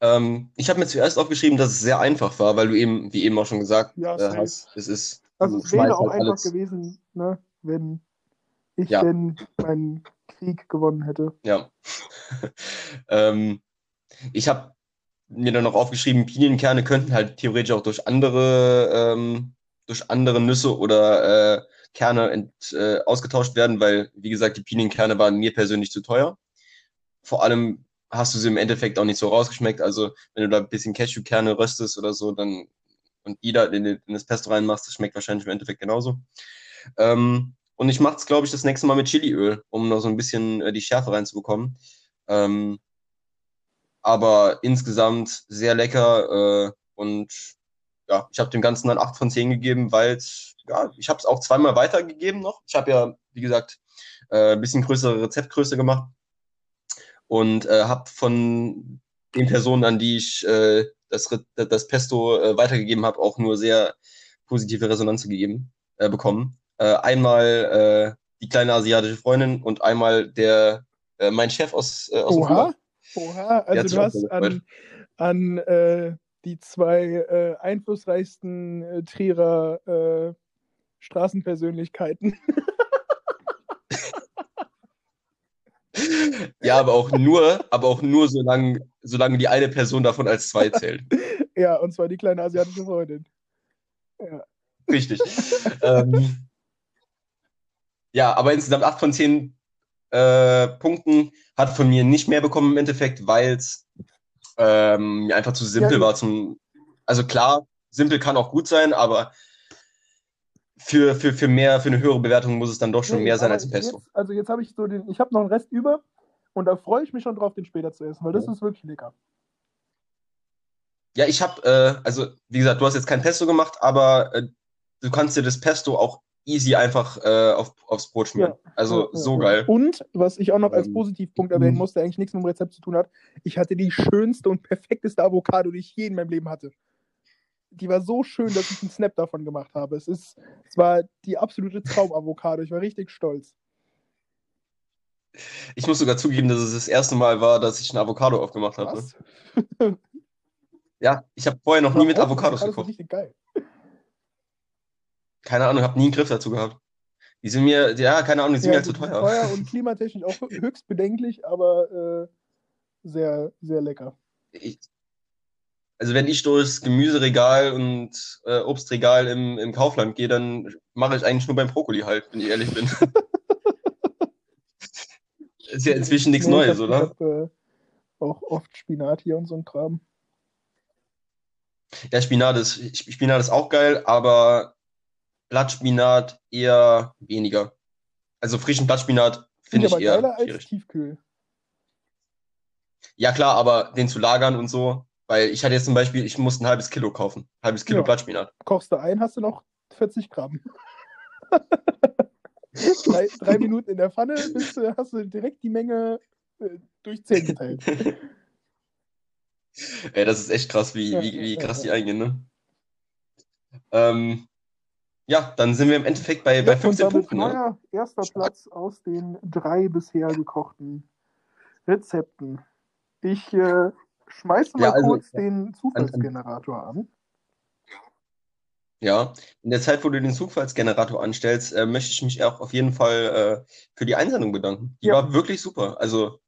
Ähm, ich habe mir zuerst aufgeschrieben, dass es sehr einfach war, weil du eben, wie eben auch schon gesagt Ja, äh, hast, es ist. Also es wäre auch halt einfach alles- gewesen, ne, wenn ich Ja. denn meinen Krieg gewonnen hätte. Ja. ähm, ich habe mir dann noch aufgeschrieben, Pinienkerne könnten halt theoretisch auch durch andere, ähm, durch andere Nüsse oder äh, Kerne ent, äh, ausgetauscht werden, weil, wie gesagt, die Pinienkerne waren mir persönlich zu teuer. Vor allem hast du sie im Endeffekt auch nicht so rausgeschmeckt. Also, wenn du da ein bisschen Cashewkerne röstest oder so, dann und die da in, in das Pesto reinmachst, das schmeckt wahrscheinlich im Endeffekt genauso. Ähm, und ich mache es, glaube ich, das nächste Mal mit Chiliöl, um noch so ein bisschen äh, die Schärfe reinzubekommen. Ähm, aber insgesamt sehr lecker äh, und ja, ich habe dem Ganzen dann 8 von 10 gegeben, weil ja, ich habe es auch zweimal weitergegeben noch. Ich habe ja, wie gesagt, äh, ein bisschen größere Rezeptgröße gemacht und äh, habe von den Personen, an die ich äh, das, das Pesto äh, weitergegeben habe, auch nur sehr positive Resonanz gegeben, äh, bekommen. Äh, einmal äh, die kleine asiatische Freundin und einmal der äh, mein Chef aus, äh, aus dem Oha, Urlaub. oha, also du hast an, an äh, die zwei äh, einflussreichsten äh, Trierer äh, Straßenpersönlichkeiten. Ja, aber auch nur, aber auch nur, solange, solange die eine Person davon als zwei zählt. ja, und zwar die kleine asiatische Freundin. Richtig. ähm, ja, aber insgesamt 8 von 10 äh, Punkten hat von mir nicht mehr bekommen im Endeffekt, weil es ähm, mir einfach zu simpel Ja, war zum. Also klar, simpel kann auch gut sein, aber für, für, für mehr, für eine höhere Bewertung muss es dann doch schon Nee, mehr sein als Pesto. Jetzt, also jetzt habe ich so den, ich habe noch einen Rest über und da freue ich mich schon drauf, den später zu essen, weil das Ja. ist wirklich lecker. Ja, ich habe, äh, also wie gesagt, du hast jetzt kein Pesto gemacht, aber äh, du kannst dir das Pesto auch easy einfach äh, auf, aufs Brot schmieren. Also Ja, so ja, ja. geil. Und was ich auch noch als Ähm, Positivpunkt erwähnen muss, der eigentlich nichts mit dem Rezept zu tun hat, ich hatte die schönste und perfekteste Avocado, die ich je in meinem Leben hatte. Die war so schön, dass ich einen Snap davon gemacht habe. Es ist, es war die absolute Traum-Avocado. Ich war richtig stolz. Ich muss sogar zugeben, dass es das erste Mal war, dass ich ein Avocado aufgemacht habe. Ne? Ja, ich habe vorher noch nie mit? Avocados Avocados sind gekocht. richtig geil. Keine Ahnung, habe nie einen Griff dazu gehabt. Die sind mir, ja, keine Ahnung, die sind mir Ja, halt zu teuer. teuer und klimatechnisch auch höchst bedenklich, aber äh, sehr, sehr lecker. Ich, also wenn ich durchs Gemüseregal und äh, Obstregal im, im Kaufland gehe, dann mache ich eigentlich nur beim Brokkoli halt, wenn ich ehrlich bin. Ist ja inzwischen nichts Nee, Neues, hab, oder? Ich habe äh, auch oft Spinat hier und so ein Kram. Ja, Spinat ist, Spinat ist auch geil, aber Blattspinat eher weniger. Also frischen Blattspinat finde ich aber eher geiler als schwierig. Tiefkühl. Ja, klar, aber den zu lagern und so, weil ich hatte jetzt zum Beispiel, ich musste ein halbes Kilo kaufen. halbes Kilo Ja. Blattspinat. Kochst du ein, hast du noch 40 Gramm. drei, drei Minuten in der Pfanne, bist, hast du direkt die Menge äh, durch 10 geteilt. Ey, das ist echt krass, wie, Ja, wie, wie krass ja, die eingehen, ne? Ähm, ja, dann sind wir im Endeffekt bei, bei Ja, und 15 damit Punkten, ne? erster Platz aus den drei bisher gekochten Rezepten. Ich äh, schmeiße mal Ja, also, kurz den Zufallsgenerator an. Ja, in der Zeit, wo du den Zufallsgenerator anstellst, äh, möchte ich mich auch auf jeden Fall äh, für die Einsendung bedanken. Die Ja. war wirklich super. Also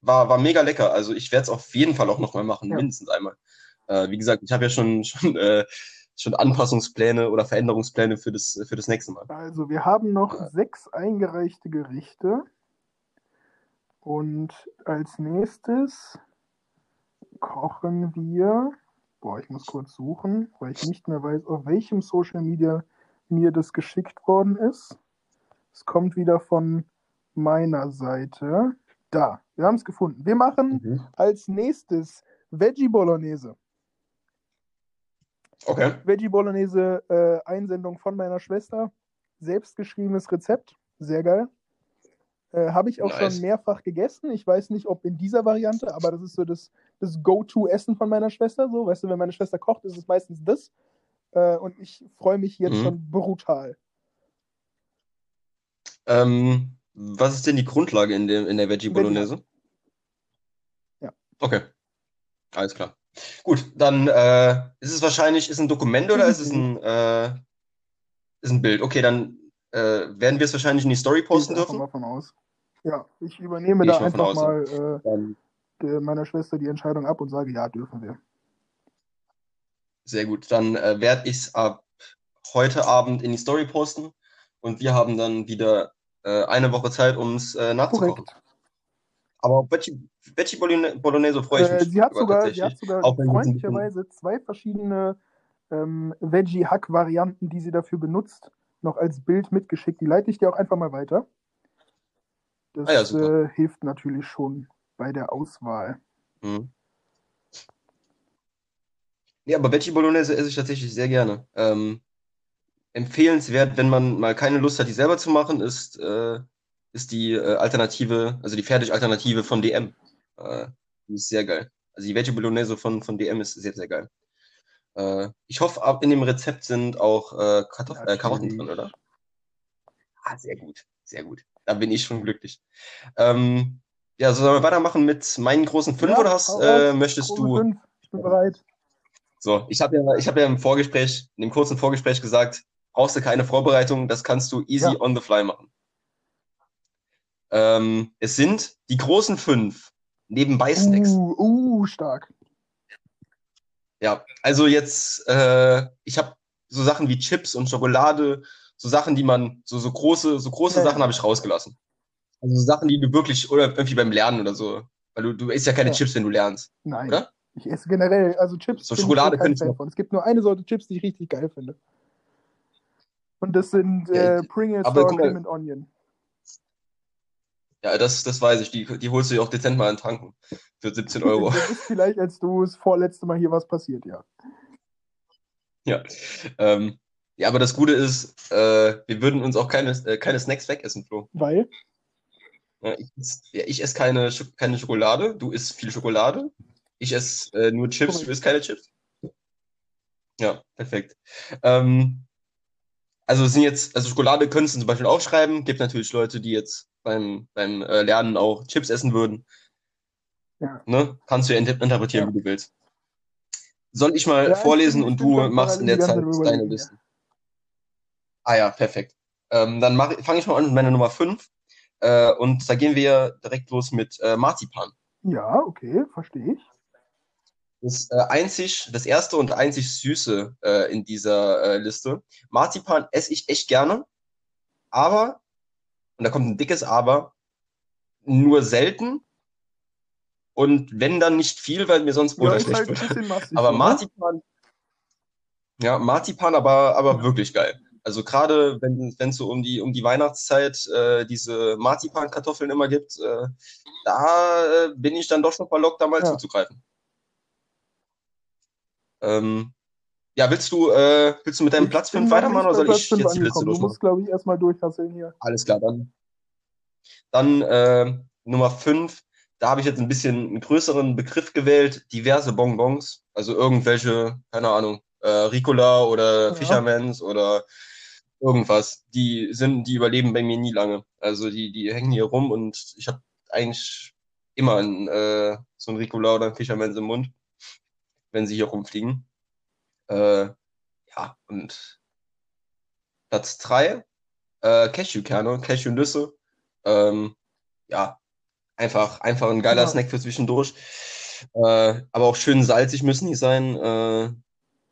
war, war mega lecker. Also ich werde es auf jeden Fall auch nochmal machen, Ja. mindestens einmal. Äh, wie gesagt, ich habe ja schon, schon, äh, schon Anpassungspläne oder Veränderungspläne für das, für das nächste Mal. Also, wir haben noch Ja. sechs eingereichte Gerichte. Und als nächstes kochen wir. Boah, ich muss kurz suchen, weil ich nicht mehr weiß, auf welchem Social Media mir das geschickt worden ist. Es kommt wieder von meiner Seite. Da, wir haben es gefunden. Wir machen als nächstes Veggie Bolognese. Okay. Veggie Bolognese, äh, Einsendung von meiner Schwester. Selbstgeschriebenes Rezept. Sehr geil. Äh, Habe ich auch Nice. schon mehrfach gegessen. Ich weiß nicht, ob in dieser Variante, aber das ist so das, das Go-To-Essen von meiner Schwester. So, weißt du, wenn meine Schwester kocht, ist es meistens das. Äh, und ich freue mich jetzt Mhm. schon brutal. Ähm, was ist denn die Grundlage in, dem, in der Veggie Bolognese? Ja. Okay. Alles klar. Gut, dann äh, ist es wahrscheinlich, ist ein Dokument oder ist es ein, äh, ist ein Bild? Okay, dann äh, werden wir es wahrscheinlich in die Story posten ich dürfen. mal von aus. Ja, ich übernehme da ich von einfach mal äh, meiner Schwester die Entscheidung ab und sage, ja, dürfen wir. sehr gut. Dann äh, werde ich es ab heute Abend in die Story posten und wir haben dann wieder äh, eine Woche Zeit, um es äh, nachzukochen. Korrekt. Aber auf Veggie, Veggie Bologne- Bolognese freue ich Äh, mich sie hat sogar sie hat sogar freundlicherweise zwei verschiedene ähm, Veggie-Hack-Varianten, die sie dafür benutzt, noch als Bild mitgeschickt. Die leite ich dir auch einfach mal weiter. Das Ah ja, äh, hilft natürlich schon bei der Auswahl. Mhm. Ja, aber Veggie Bolognese esse ich tatsächlich sehr gerne. Ähm, empfehlenswert, wenn man mal keine Lust hat, die selber zu machen, ist, äh, ist die äh, Alternative, also die Fertig-Alternative von DM. Äh, die ist sehr geil. Also die Veggie Bolognese von, von DM ist sehr, sehr geil. Äh, ich hoffe, in dem Rezept sind auch äh, Kartoff Karotten drin, oder? Ah, sehr gut, sehr gut. Da bin ich schon glücklich. Ähm, ja, so sollen wir weitermachen mit meinen großen fünf Ja, oder hast, äh, möchtest du? fünf. Ich bin bereit. So, ich habe ja, ich habe ja im Vorgespräch, in dem kurzen Vorgespräch gesagt, brauchst du keine Vorbereitung, das kannst du easy Ja. on the fly machen. Ähm, es sind die großen fünf nebenbei Snacks. Uh, uh, stark. Ja, also jetzt, äh, ich habe so Sachen wie Chips und Schokolade, so Sachen, die man, so, so große, so große Ja, ja. Sachen habe ich rausgelassen. Also so Sachen, die du wirklich, oder irgendwie beim Lernen oder so. Weil du, du isst ja keine Ja. Chips, wenn du lernst. Nein. Oder? Ich esse generell, also Chips. So Schokolade könnte ich von. Es gibt nur eine Sorte Chips, die ich richtig geil finde. Und das sind Ja, äh, Pringles aber Sour mal- Cream and Onion. Ja, das, das weiß ich. Die, die holst du dir auch dezent mal in Tanken. Für 17 Euro. Das ist vielleicht, als du das vorletzte Mal hier was passiert, ja. Ja. Ähm, ja, aber das Gute ist, äh, wir würden uns auch keine, äh, keine Snacks wegessen, Flo. Weil, Ja, ich, ja, ich esse keine, Scho- keine Schokolade, du isst viel Schokolade. Ich esse äh, nur Chips, du isst keine Chips. Ja, perfekt. Ähm, also es sind jetzt, also Schokolade könntest du zum Beispiel aufschreiben. Gibt natürlich Leute, die jetzt beim, beim äh, Lernen auch Chips essen würden. Ja. Ne? Kannst du ja inter- interpretieren, Ja. wie du willst. Soll ich mal Ja, vorlesen ich und du machst in der Zeit deine Liste? Ah ja, perfekt. Ähm, dann fange ich mal an mit meiner Nummer 5. Äh, und da gehen wir direkt los mit äh, Marzipan. ja, okay, verstehe ich. Das äh, einzig, das erste und einzig Süße äh, in dieser äh, Liste. Marzipan esse ich echt gerne, aber, und da kommt ein dickes Aber, nur selten. Und wenn dann nicht viel, weil mir sonst Ja, Butter ist schlecht halt wird. massig. Aber? Marzipan, ja, Marzipan, aber, aber wirklich geil. Also gerade wenn es so um die um die Weihnachtszeit äh, diese Marzipankartoffeln immer gibt, äh, da äh, bin ich dann doch schon verlockt, da mal Ja. zuzugreifen. Ähm, ja, willst du äh, willst du mit deinem Ich Platz bin 5 noch weitermachen oder soll Platz ich jetzt die Liste angekommen. Du durchmachen? musst, glaube ich, erstmal durchhasseln hier. Alles klar, dann. Dann äh, Nummer 5. Da habe ich jetzt ein bisschen einen größeren Begriff gewählt. Diverse Bonbons. Also irgendwelche, keine Ahnung, äh, Ricola oder Ja. Fishermans oder irgendwas. Die sind, die überleben bei mir nie lange. Also die, die hängen hier rum und ich habe eigentlich immer ein, äh, so ein Ricola oder ein Fishermans im Mund, wenn sie hier rumfliegen. Äh, ja, und Platz 3, äh, Cashewkerne, Cashewnüsse. Ähm, ja, einfach, einfach ein geiler Ja. Snack für zwischendurch. Äh, aber auch schön salzig müssen die sein. Äh,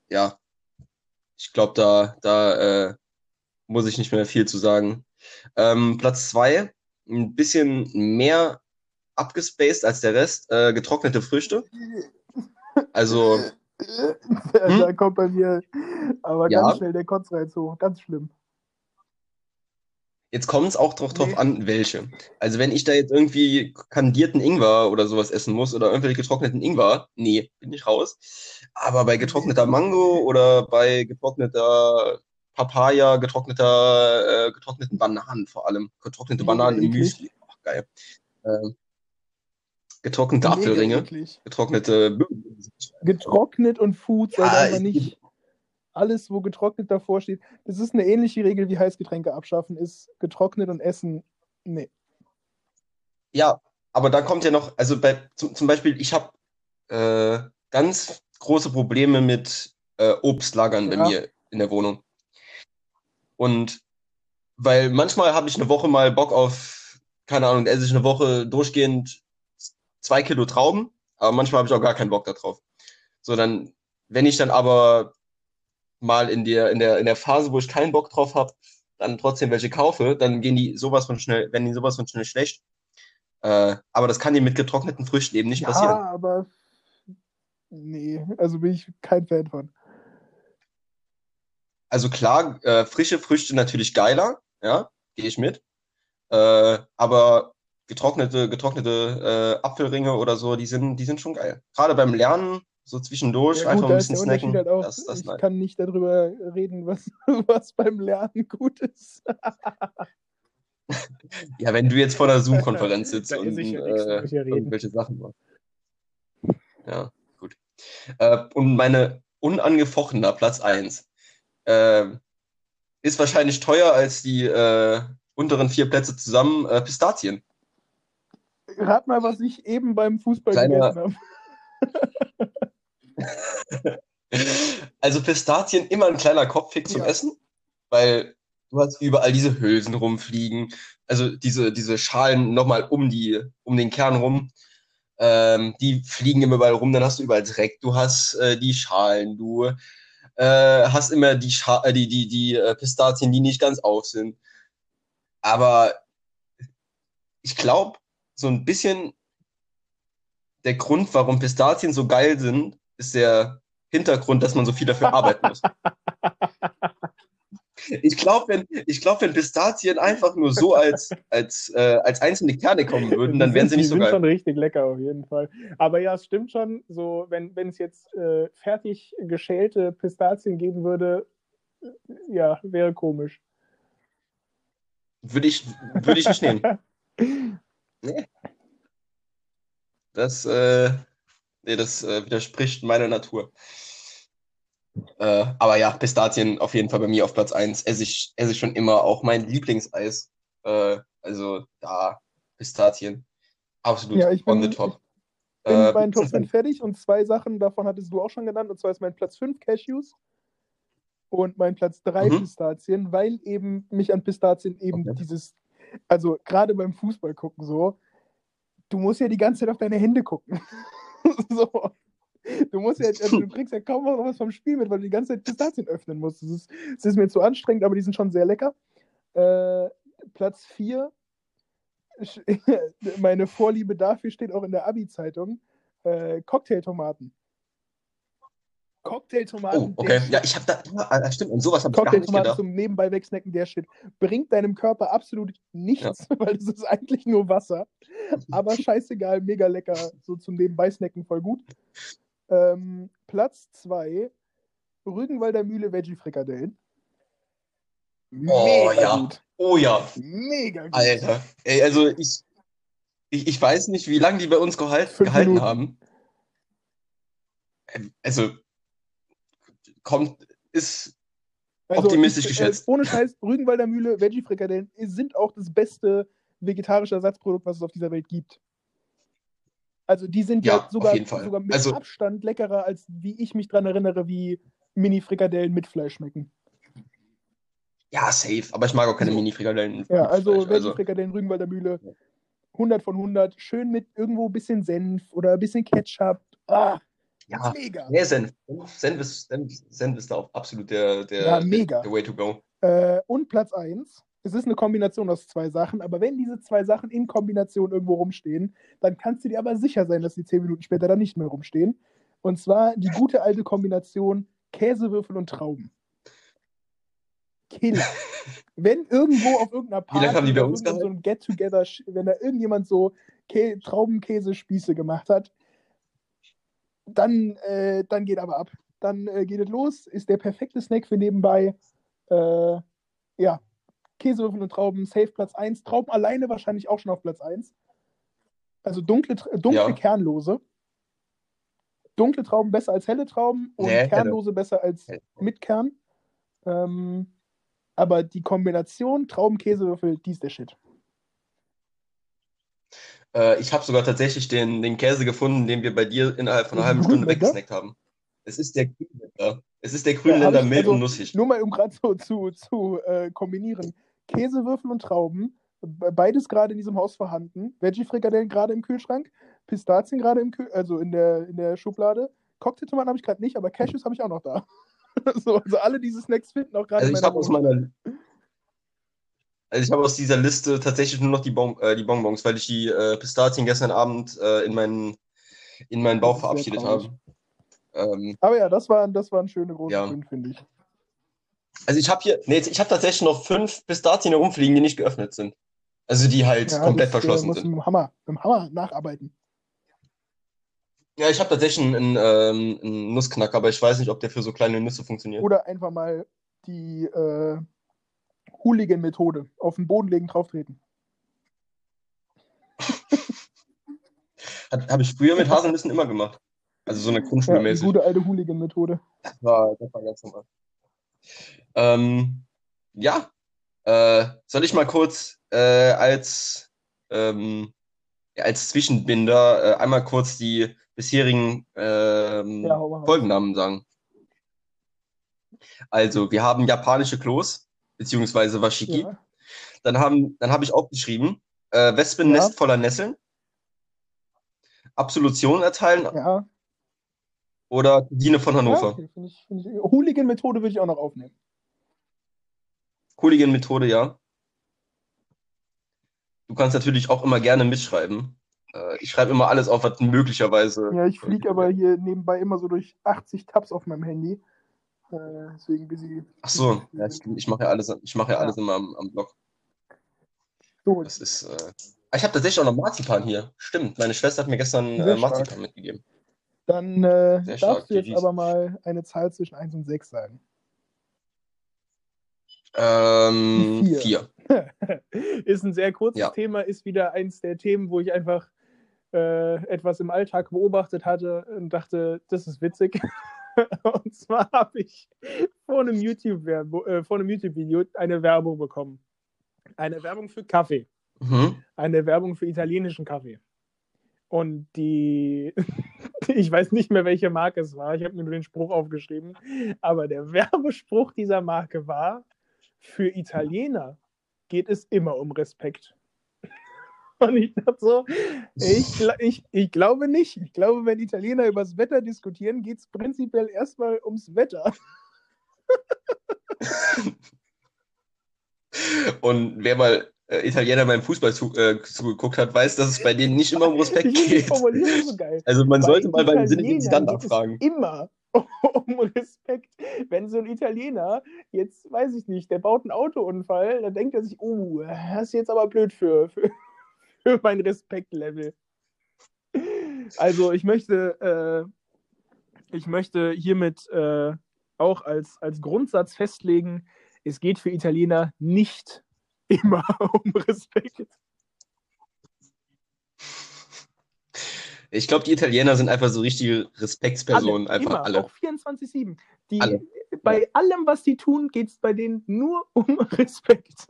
ja, ich glaube, da, da äh, muss ich nicht mehr viel zu sagen. Ähm, Platz zwei, ein bisschen mehr abgespaced als der Rest, äh, getrocknete Früchte. Also, da kommt bei mir aber Hm? Ja. ganz schnell der Kotzreiz hoch. Ganz schlimm. Jetzt kommt es auch drauf, drauf Nee. an, welche. Also wenn ich da jetzt irgendwie kandierten Ingwer oder sowas essen muss oder irgendwelche getrockneten Ingwer, nee, bin ich raus. Aber bei getrockneter Mango oder bei getrockneter Papaya, getrockneter, äh, getrockneten Bananen vor allem. Getrocknete Mega Bananen im. Müsli. Ach, geil. Ähm, getrocknete Mega Apfelringe, eklig. getrocknete Getrocknet und Food Ja, ich- nicht alles, wo getrocknet davor steht. Das ist eine ähnliche Regel wie Heißgetränke abschaffen, ist getrocknet und Essen. Nee. Ja, aber da kommt ja noch, also bei zum, zum Beispiel, ich habe äh, ganz große Probleme mit äh, Obstlagern bei Ja. mir in der Wohnung. Und weil manchmal habe ich eine Woche mal Bock auf, keine Ahnung, esse ich eine Woche durchgehend zwei Kilo Trauben, aber manchmal habe ich auch gar keinen Bock darauf. So, dann, wenn ich dann aber mal in der, in der, in der Phase, wo ich keinen Bock drauf habe, dann trotzdem welche kaufe, dann gehen die sowas von schnell, werden die sowas von schnell schlecht. Äh, aber das kann dir mit getrockneten Früchten eben nicht ja, passieren. aber nee, also bin ich kein Fan von. Also klar, äh, frische Früchte natürlich geiler, ja, gehe ich mit. Äh, aber getrocknete, getrocknete äh, Apfelringe oder so, die sind, die sind schon geil. Gerade beim Lernen, so zwischendurch, Ja, einfach gut, ein da ist bisschen der snacken. halt auch, Das, das ich nein. kann nicht darüber reden, was, was beim Lernen gut ist. Ja, wenn du jetzt vor einer Zoom-Konferenz sitzt und äh, irgendwelche Sachen machst. Ja, gut. Äh, und meine unangefochtener Platz 1 äh, ist wahrscheinlich teuer als die äh, unteren vier Plätze zusammen. Äh, Pistazien. Rat mal, was ich eben beim Fußball Kleiner- gegessen habe. Also Pistazien immer ein kleiner Kopfhick zum Ja. Essen, weil du hast überall diese Hülsen rumfliegen, also diese, diese Schalen nochmal um die, um den Kern rum. Ähm, die fliegen immer überall rum, dann hast du überall Dreck, du hast äh, die Schalen, du äh, hast immer die, Scha äh, die, die, die äh, Pistazien, die nicht ganz auf sind. Aber ich glaube, so ein bisschen der Grund, warum Pistazien so geil sind, ist der Hintergrund, dass man so viel dafür arbeiten muss. Ich glaube, wenn, ich glaub, wenn Pistazien einfach nur so als, als, äh, als einzelne Kerne kommen würden, dann Die wären sind- sie nicht die so sind geil. schon richtig lecker auf jeden Fall. Aber ja, es stimmt schon, so wenn wenn es jetzt äh, fertig geschälte Pistazien geben würde, äh, ja, wäre komisch. Würde ich, würde ich nicht nehmen. Nee. Das, äh, nee, das äh, widerspricht meiner Natur. Äh, aber ja, Pistazien auf jeden Fall bei mir auf Platz 1. Esse ich, esse ich schon immer. Auch mein Lieblingseis. Äh, also da, Pistazien. Absolut Ja, ich on bin- the top. bin Äh, mit meinen Top Pizza- 5 fertig und zwei Sachen davon hattest du auch schon genannt. Und zwar ist mein Platz 5 Cashews und mein Platz 3 Mhm. Pistazien, weil eben mich an Pistazien eben Okay. dieses, also gerade beim Fußball gucken so, du musst ja die ganze Zeit auf deine Hände gucken. so. Du musst ja, also du kriegst ja kaum noch was vom Spiel mit, weil du die ganze Zeit Pistazien öffnen musst. Das ist, das ist mir zu anstrengend, aber die sind schon sehr lecker. Äh, Platz 4, meine Vorliebe dafür steht auch in der Abi-Zeitung. Äh, Cocktailtomaten. Cocktailtomaten. Oh, okay. Ja, ich habe da, ja, ah, stimmt, und sowas habe ich gar nicht Cocktailtomaten gedacht. zum Nebenbei wegsnacken, der Shit. Bringt deinem Körper absolut nichts, weil es ist eigentlich nur Wasser. Aber scheißegal, mega lecker. So zum Nebenbei snacken voll gut. Ähm, Platz 2, Rügenwalder Mühle Veggie-Frikadellen. Oh, ja. gut. Oh ja, Mega gut. Alter. Ey, also ich, ich, ich weiß nicht, wie lange die bei uns gehalt, gehalten Minuten. haben. Ähm, Also, kommt, ist, Optimistisch ich, geschätzt. Äh, ohne Scheiß, Rügenwalder Mühle Veggie-Frikadellen sind auch das beste vegetarische Ersatzprodukt, was es auf dieser Welt gibt. Also die sind ja, Ja, sogar, sogar mit Also- Abstand leckerer, als wie ich mich dran erinnere, wie Mini-Frikadellen mit Fleisch schmecken. ja, safe, aber ich mag auch keine So. Mini-Frikadellen. Ja, also Fleisch, also, Veggie-Frikadellen Rügenwalder Mühle 100 von 100. Schön mit irgendwo ein bisschen Senf oder ein bisschen Ketchup. Ah, ja, mega. nee, Senf. Senf ist, Senf, Senf ist da auch absolut der, der, Ja, der, mega. der Way to go. Äh, und Platz 1. Es ist eine Kombination aus zwei Sachen, aber wenn diese zwei Sachen in Kombination irgendwo rumstehen, dann kannst du dir aber sicher sein, dass die zehn Minuten später dann nicht mehr rumstehen. Und zwar die gute alte Kombination Käsewürfel und Trauben. Killer. wenn irgendwo auf irgendeiner Party oder so ein Get-Together, wenn da irgendjemand so Kä Traubenkäsespieße gemacht hat, dann, äh, dann geht aber ab. Dann äh, geht es los, ist der perfekte Snack für nebenbei. Äh, ja, Käsewürfel und Trauben, safe Platz 1. Trauben alleine wahrscheinlich auch schon auf Platz 1. Also dunkle, dunkle Ja. Kernlose. Dunkle Trauben besser als helle Trauben und Nee, helle. Kernlose besser als Helle. mit Kern. Ähm, aber die Kombination Trauben-Käsewürfel, die ist der Shit. Äh, ich habe sogar tatsächlich den, den Käse gefunden, den wir bei dir innerhalb von einer halben Stunde weggesnackt haben. Es ist der Grünländer. Es ist der Ja, Grünländer ich- mild also und nussig. Nur mal, um gerade so zu, zu äh, kombinieren. Käsewürfel und Trauben, be- beides gerade in diesem Haus vorhanden. Veggie-Frikadellen gerade im Kühlschrank, Pistazien gerade im Kühl also in der, in der Schublade. Cocktailtomaten habe ich gerade nicht, aber Cashews habe ich auch noch da. so, also alle diese Snacks finden auch gerade Also in ich meiner aus Wohnung. meiner also ich habe aus dieser Liste tatsächlich nur noch die, bon äh, die Bonbons, weil ich die äh, Pistazien gestern Abend äh, in meinen in meinen Bauch verabschiedet habe. Ähm, Aber ja, das waren, das waren schöne große Ja. fünf, finde ich. also ich habe hier, nee, ich habe tatsächlich noch fünf Pistazien herumfliegen, die nicht geöffnet sind. Also die halt Ja, komplett das, äh, verschlossen sind. mit dem Hammer, mit dem Hammer nacharbeiten. Ja, ich habe tatsächlich einen, ähm, einen Nussknacker, aber ich weiß nicht, ob der für so kleine Nüsse funktioniert. Oder einfach mal die äh, Hooligan-Methode. Auf den Boden legen, drauf treten. Habe ich früher mit Haselnüssen immer gemacht. Also so eine Ja, Grundschulmäßig. gute alte Hooligan-Methode. Das war, das war ganz normal. Ähm, ja, äh, soll ich mal kurz äh, als, ähm, ja, als Zwischenbinder äh, einmal kurz die bisherigen ähm, Ja. Folgennamen sagen? Also, wir haben japanische Klos, beziehungsweise Washiki. Ja. Dann haben, dann habe ich aufgeschrieben, äh, Wespennest Ja. voller Nesseln, Absolution erteilen Ja, oder Cousine von ja Hannover. okay, finde ich, find ich. Hooligan-Methode würde ich auch noch aufnehmen. Hooligan-Methode, ja. Du kannst natürlich auch immer gerne mitschreiben. Äh, ich schreibe immer alles auf, was möglicherweise. Ja, ich fliege aber hier nebenbei immer so durch 80 Tabs auf meinem Handy. Äh, deswegen busy. Ach so, ja, stimmt. Ich mache ja alles, ich mache ja Ja. alles immer am, am Blog. So, Das ist. Äh... Ah, Ich habe tatsächlich auch noch Marzipan hier. Stimmt. Meine Schwester hat mir gestern äh. Marzipan mitgegeben. Dann äh, Sehr stark, darfst du jetzt GGs. aber mal eine Zahl zwischen 1 und 6 sagen. Ähm, Die vier. vier. ist ein sehr kurzes Ja. Thema, ist wieder eins der Themen, wo ich einfach äh, etwas im Alltag beobachtet hatte und dachte, das ist witzig. und zwar habe ich vor einem YouTube-Video äh, vor einem YouTube eine Werbung bekommen. Eine Werbung für Kaffee. Mhm. Eine Werbung für italienischen Kaffee. Und die, ich weiß nicht mehr, welche Marke es war. Ich habe mir nur den Spruch aufgeschrieben. Aber der Werbespruch dieser Marke war: Für Italiener geht es immer um Respekt. Und ich dachte so, ich, ich, ich glaube nicht. Ich glaube, wenn Italiener über das Wetter diskutieren, geht es prinzipiell erstmal ums Wetter. Und wer mal äh, Italiener beim Fußball zu, äh, zugeguckt hat, weiß, dass es bei denen nicht immer um Respekt Ich geht. So geil. Also man Bei sollte mal beim Sinne geht es nachfragen. Immer um Respekt. Wenn so ein Italiener jetzt, weiß ich nicht, der baut einen Autounfall, dann denkt er sich, oh, das ist jetzt aber blöd für, für, für mein Respektlevel. Also ich möchte, äh, ich möchte hiermit äh, auch als, als Grundsatz festlegen, es geht für Italiener nicht immer um Respekt. Ich glaube, die Italiener sind einfach so richtige Respektspersonen, einfach immer, alle. Auch 24-7. Die, Alle. Bei allem, was die tun, geht es bei denen nur um Respekt.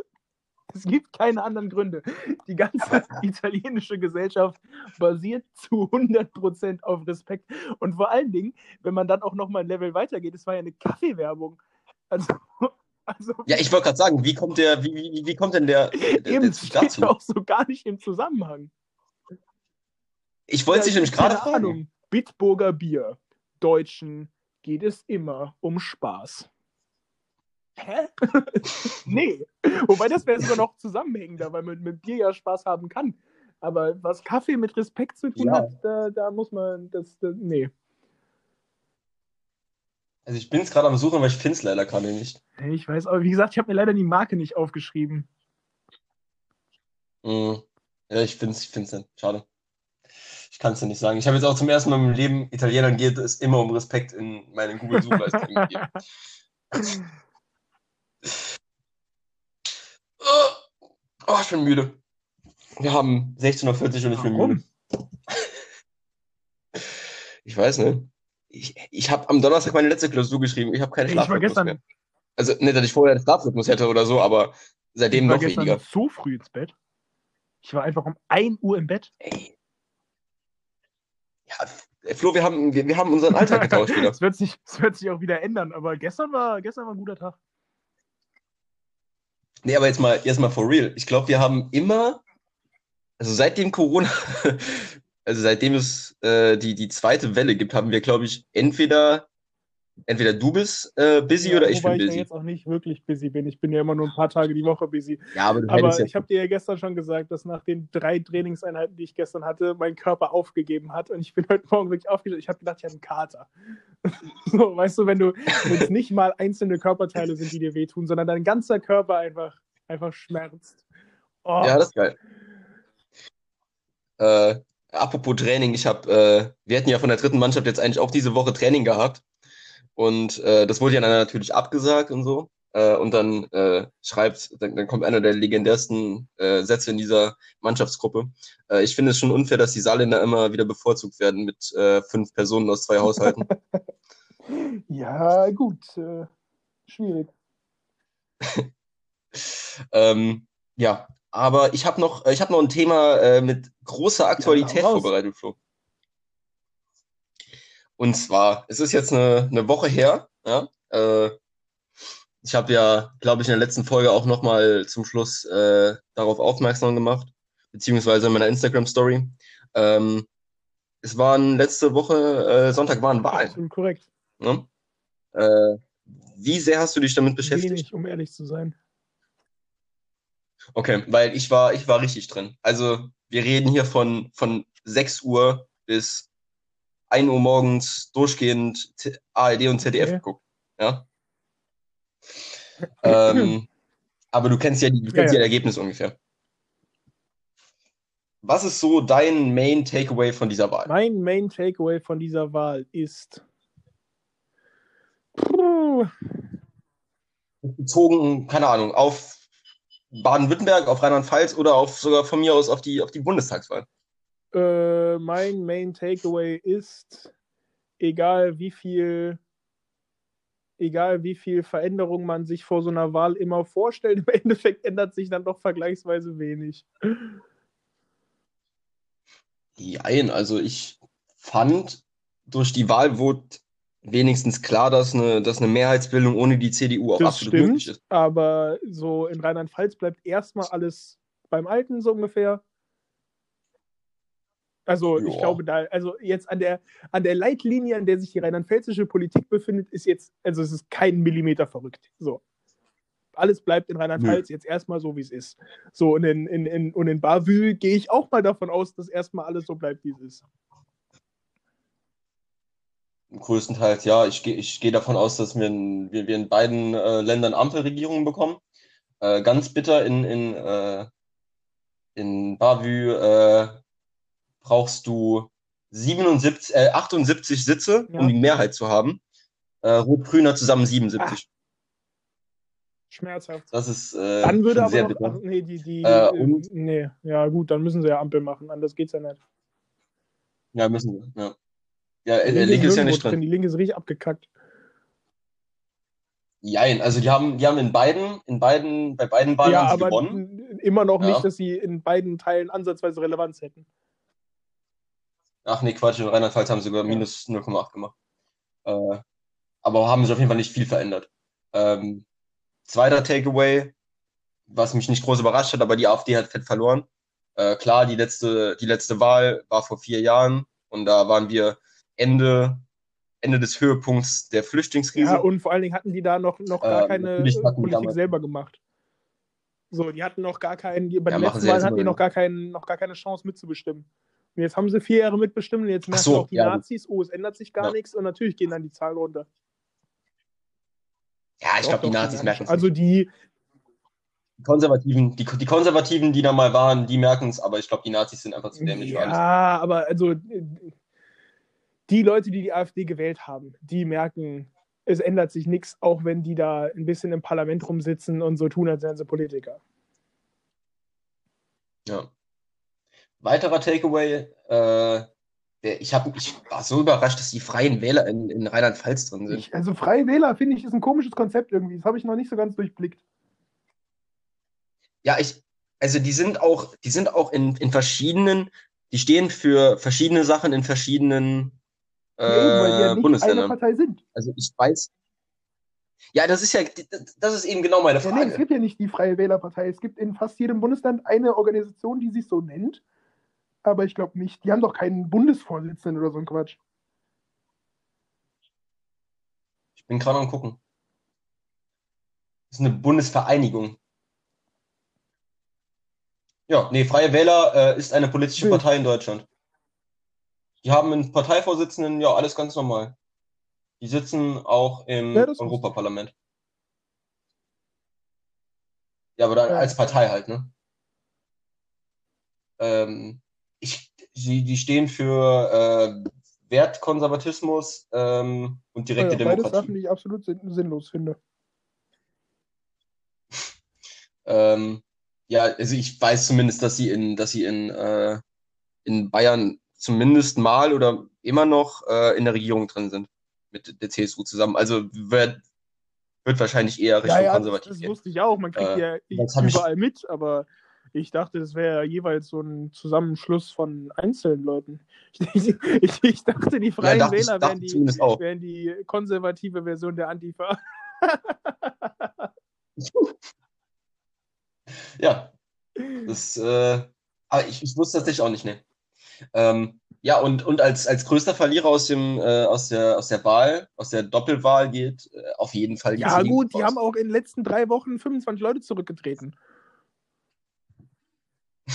Es gibt keine anderen Gründe. Die ganze italienische Gesellschaft basiert zu 100% auf Respekt. Und vor allen Dingen, wenn man dann auch nochmal ein Level weitergeht, es war ja eine Kaffeewerbung. Also, also Ja, ich wollte gerade sagen, wie kommt der, wie, wie, wie kommt denn der, der, eben der dazu? auch so gar nicht im Zusammenhang. Ich wollte Ja, dich nämlich gerade fragen. Ahnung. Bitburger Bier. Deutschen geht es immer um Spaß. Hä? nee. Wobei das wäre sogar noch zusammenhängender, weil man mit Bier ja Spaß haben kann. Aber was Kaffee mit Respekt zu tun Ja. hat, da, da muss man das, das. Nee. Also ich bin es gerade am Suchen, aber ich finde es leider gerade nicht. Ich weiß, aber wie gesagt, ich habe mir leider die Marke nicht aufgeschrieben. Mm. Ja, ich finde es ich find's nicht. Schade. Ich kann es dir nicht sagen. Ich habe jetzt auch zum ersten Mal im Leben, Italienern geht es immer um Respekt in meinen Google-Suchleistungen gegeben. Oh, ich bin müde. Wir haben 16.40 Uhr und ich bin Warum? müde. Ich weiß nicht. Ich, ich habe am Donnerstag meine letzte Klausur geschrieben. Ich habe keinen Ich war Schlafrhythmus gestern, mehr. Also nicht, dass ich vorher einen Schlafrhythmus hätte oder so, aber seitdem ich war noch gestern weniger. so früh ins Bett. Ich war einfach um 1 Uhr im Bett. Ey. Ja, Flo, wir haben, wir, wir haben unseren Alltag getauscht wieder. Es wird, sich, wird sich auch wieder ändern, aber gestern war, gestern war ein guter Tag. Nee, aber jetzt mal, jetzt mal for real. Ich glaube, wir haben immer, also seitdem Corona, also seitdem es äh, die, die zweite Welle gibt, haben wir, glaube ich, entweder, entweder du bist äh, busy Ja, oder ich wobei bin ich ja busy. jetzt auch nicht wirklich busy bin. Ich bin ja immer nur ein paar Tage die Woche busy. Ja, aber du Aber hättest ja. ich habe dir ja gestern schon gesagt, dass nach den drei Trainingseinheiten, die ich gestern hatte, mein Körper aufgegeben hat. Und ich bin heute Morgen wirklich aufgestanden. Ich habe gedacht, ich habe einen Kater. so, weißt du, wenn du wenn es nicht mal einzelne Körperteile sind, die dir wehtun, sondern dein ganzer Körper einfach, einfach schmerzt. Oh, Ja, das ist geil. Äh, apropos Training, ich habe, äh, wir hätten ja von der dritten Mannschaft jetzt eigentlich auch diese Woche Training gehabt. Und äh, das wurde ja dann natürlich abgesagt und so. Äh, und dann äh, schreibt, dann, dann kommt einer der legendärsten äh, Sätze in dieser Mannschaftsgruppe. Äh, ich finde es schon unfair, dass die Saarländer immer wieder bevorzugt werden mit äh, fünf Personen aus zwei Haushalten. ja gut. Äh, schwierig. ähm, ja, aber ich habe noch, ich habe noch ein Thema äh, mit großer Aktualität raus. vorbereitet, Flo. Und zwar, es ist jetzt eine, eine Woche her, ja. Äh, ich habe ja, glaube ich, in der letzten Folge auch nochmal zum Schluss äh, darauf aufmerksam gemacht, beziehungsweise in meiner Instagram-Story. Ähm, es waren letzte Woche, äh, Sonntag waren Wahlen. Absolut korrekt. Ne? Äh, wie sehr hast du dich damit beschäftigt? Wenig, um ehrlich zu sein. Okay, weil ich war, ich war richtig drin. Also wir reden hier von, von 6 Uhr bis 1 Uhr morgens durchgehend ARD und ZDF Okay. geguckt. Ja. ähm, aber du kennst ja die, du kennst Ja, ja, ja. das Ergebnis ungefähr. Was ist so dein Main Takeaway von dieser Wahl? Mein Main Takeaway von dieser Wahl ist. Puh, Bezogen, keine Ahnung, auf Baden-Württemberg, auf Rheinland-Pfalz oder auf sogar von mir aus auf die, auf die Bundestagswahl. äh, mein Main Takeaway ist, egal wie viel, egal wie viel Veränderung man sich vor so einer Wahl immer vorstellt, im Endeffekt ändert sich dann doch vergleichsweise wenig. Jein, also ich fand, durch die Wahl wurde wenigstens klar, dass eine, dass eine Mehrheitsbildung ohne die CDU auch Das absolut möglich stimmt, ist. aber so in Rheinland-Pfalz bleibt erstmal alles beim Alten so ungefähr. Also ich Ja. glaube da, also jetzt an der, an der Leitlinie, an der sich die rheinland-pfälzische Politik befindet, ist jetzt, also es ist kein Millimeter verrückt. So. Alles bleibt in Rheinland-Pfalz jetzt erstmal so, wie es ist. So, und in, in, in, und in Bavü gehe ich auch mal davon aus, dass erstmal alles so bleibt, wie es ist. Größtenteils, ja. Ich gehe ich geh davon aus, dass wir in, wir, wir in beiden äh, Ländern Ampelregierungen bekommen. Äh, ganz bitter in, in, äh, in Bavü äh, brauchst du 77, äh, 78 Sitze, Ja. um die Mehrheit zu haben. Äh, Rot-Grüner zusammen 77. Schmerzhaft. Das ist äh, Dann würde aber sehr noch, ach, nee, die, die, Äh, äh, und- nee, ja gut, dann müssen sie ja Ampel machen, anders geht's ja nicht. Ja, müssen wir. Ja, ja Die äh, Linke ist ja nicht drin. Die Linke ist richtig abgekackt. Jein, also die haben, die haben in beiden, in beiden, bei beiden Wahlen ja, sie gewonnen. immer noch Ja. nicht, dass sie in beiden Teilen ansatzweise Relevanz hätten. Ach nee, Quatsch, in Rheinland-Pfalz haben sie sogar minus 0,8 gemacht. Äh, aber haben sich auf jeden Fall nicht viel verändert. Ähm, zweiter Takeaway, was mich nicht groß überrascht hat, aber die AfD hat fett verloren. Äh, klar, die letzte, die letzte Wahl war vor vier Jahren und da waren wir Ende, Ende des Höhepunkts der Flüchtlingskrise. Ja, und vor allen Dingen hatten die da noch, noch gar keine äh, die Politik selber gemacht. So, die hatten noch gar keinen, die- bei Ja, den letzten Wahlen hatten die noch gar, keinen, noch gar keine Chance mitzubestimmen. Und jetzt haben sie vier Jahre mitbestimmt und jetzt merken so, auch die ja. Nazis, oh, es ändert sich gar Ja. nichts und natürlich gehen dann die Zahlen runter. Ja, ich glaube, die Nazis merken es. Also die, Konservativen, die, die Konservativen, die da mal waren, die merken es, aber ich glaube, die Nazis sind einfach zu dämlich. Ja, aber also die Leute, die die AfD gewählt haben, die merken, es ändert sich nichts, auch wenn die da ein bisschen im Parlament rumsitzen und so tun, als wären sie Politiker. Ja. Weiterer Takeaway, äh, ich, hab, ich war so überrascht, dass die Freien Wähler in, in Rheinland-Pfalz drin sind. Ich, also Freie Wähler, finde ich, ist ein komisches Konzept irgendwie. Das habe ich noch nicht so ganz durchblickt. Ja, ich, also die sind auch, die sind auch in, in verschiedenen, die stehen für verschiedene Sachen in verschiedenen äh, ja, weil die ja nicht. Eine Partei sind. Also ich weiß. Ja, das ist ja, das ist eben genau meine Frage. Ja, nee, es gibt ja nicht die Freie Wählerpartei. Es gibt in fast jedem Bundesland eine Organisation, die sich so nennt. Aber ich glaube nicht. Die haben doch keinen Bundesvorsitzenden oder so ein Quatsch. Ich bin gerade am gucken. Das ist eine Bundesvereinigung. Ja, nee, Freie Wähler äh, ist eine politische Partei in Deutschland. Die haben einen Parteivorsitzenden, ja, alles ganz normal. Die sitzen auch im ja, Europaparlament. Ja, aber dann ja. als Partei halt, ne? Ähm, ich, die, die stehen für äh, Wertkonservatismus ähm, und direkte ja, Demokratie. Beides Sachen, die ich absolut sinnlos finde. ähm, ja, also ich weiß zumindest, dass sie in, dass sie in, äh, in Bayern zumindest mal oder immer noch äh, in der Regierung drin sind mit der CSU zusammen. Also wird, wird wahrscheinlich eher Richtung ja, ja, konservativ. Das, das wusste ich auch. Man kriegt äh, ja überall ich... mit, aber ich dachte, das wäre jeweils so ein Zusammenschluss von einzelnen Leuten. Ich, ich, ich dachte, die Freien ja, Wähler wären die, wären die konservative Version der Antifa. Ja. Das, äh, aber ich, ich wusste das nicht auch nicht, ne. Ähm, ja, und, und als, als größter Verlierer aus, dem, äh, aus, der, aus der Wahl, aus der Doppelwahl geht, äh, auf jeden Fall die Ja, gut, die haben auch in den letzten drei Wochen 25 Leute zurückgetreten.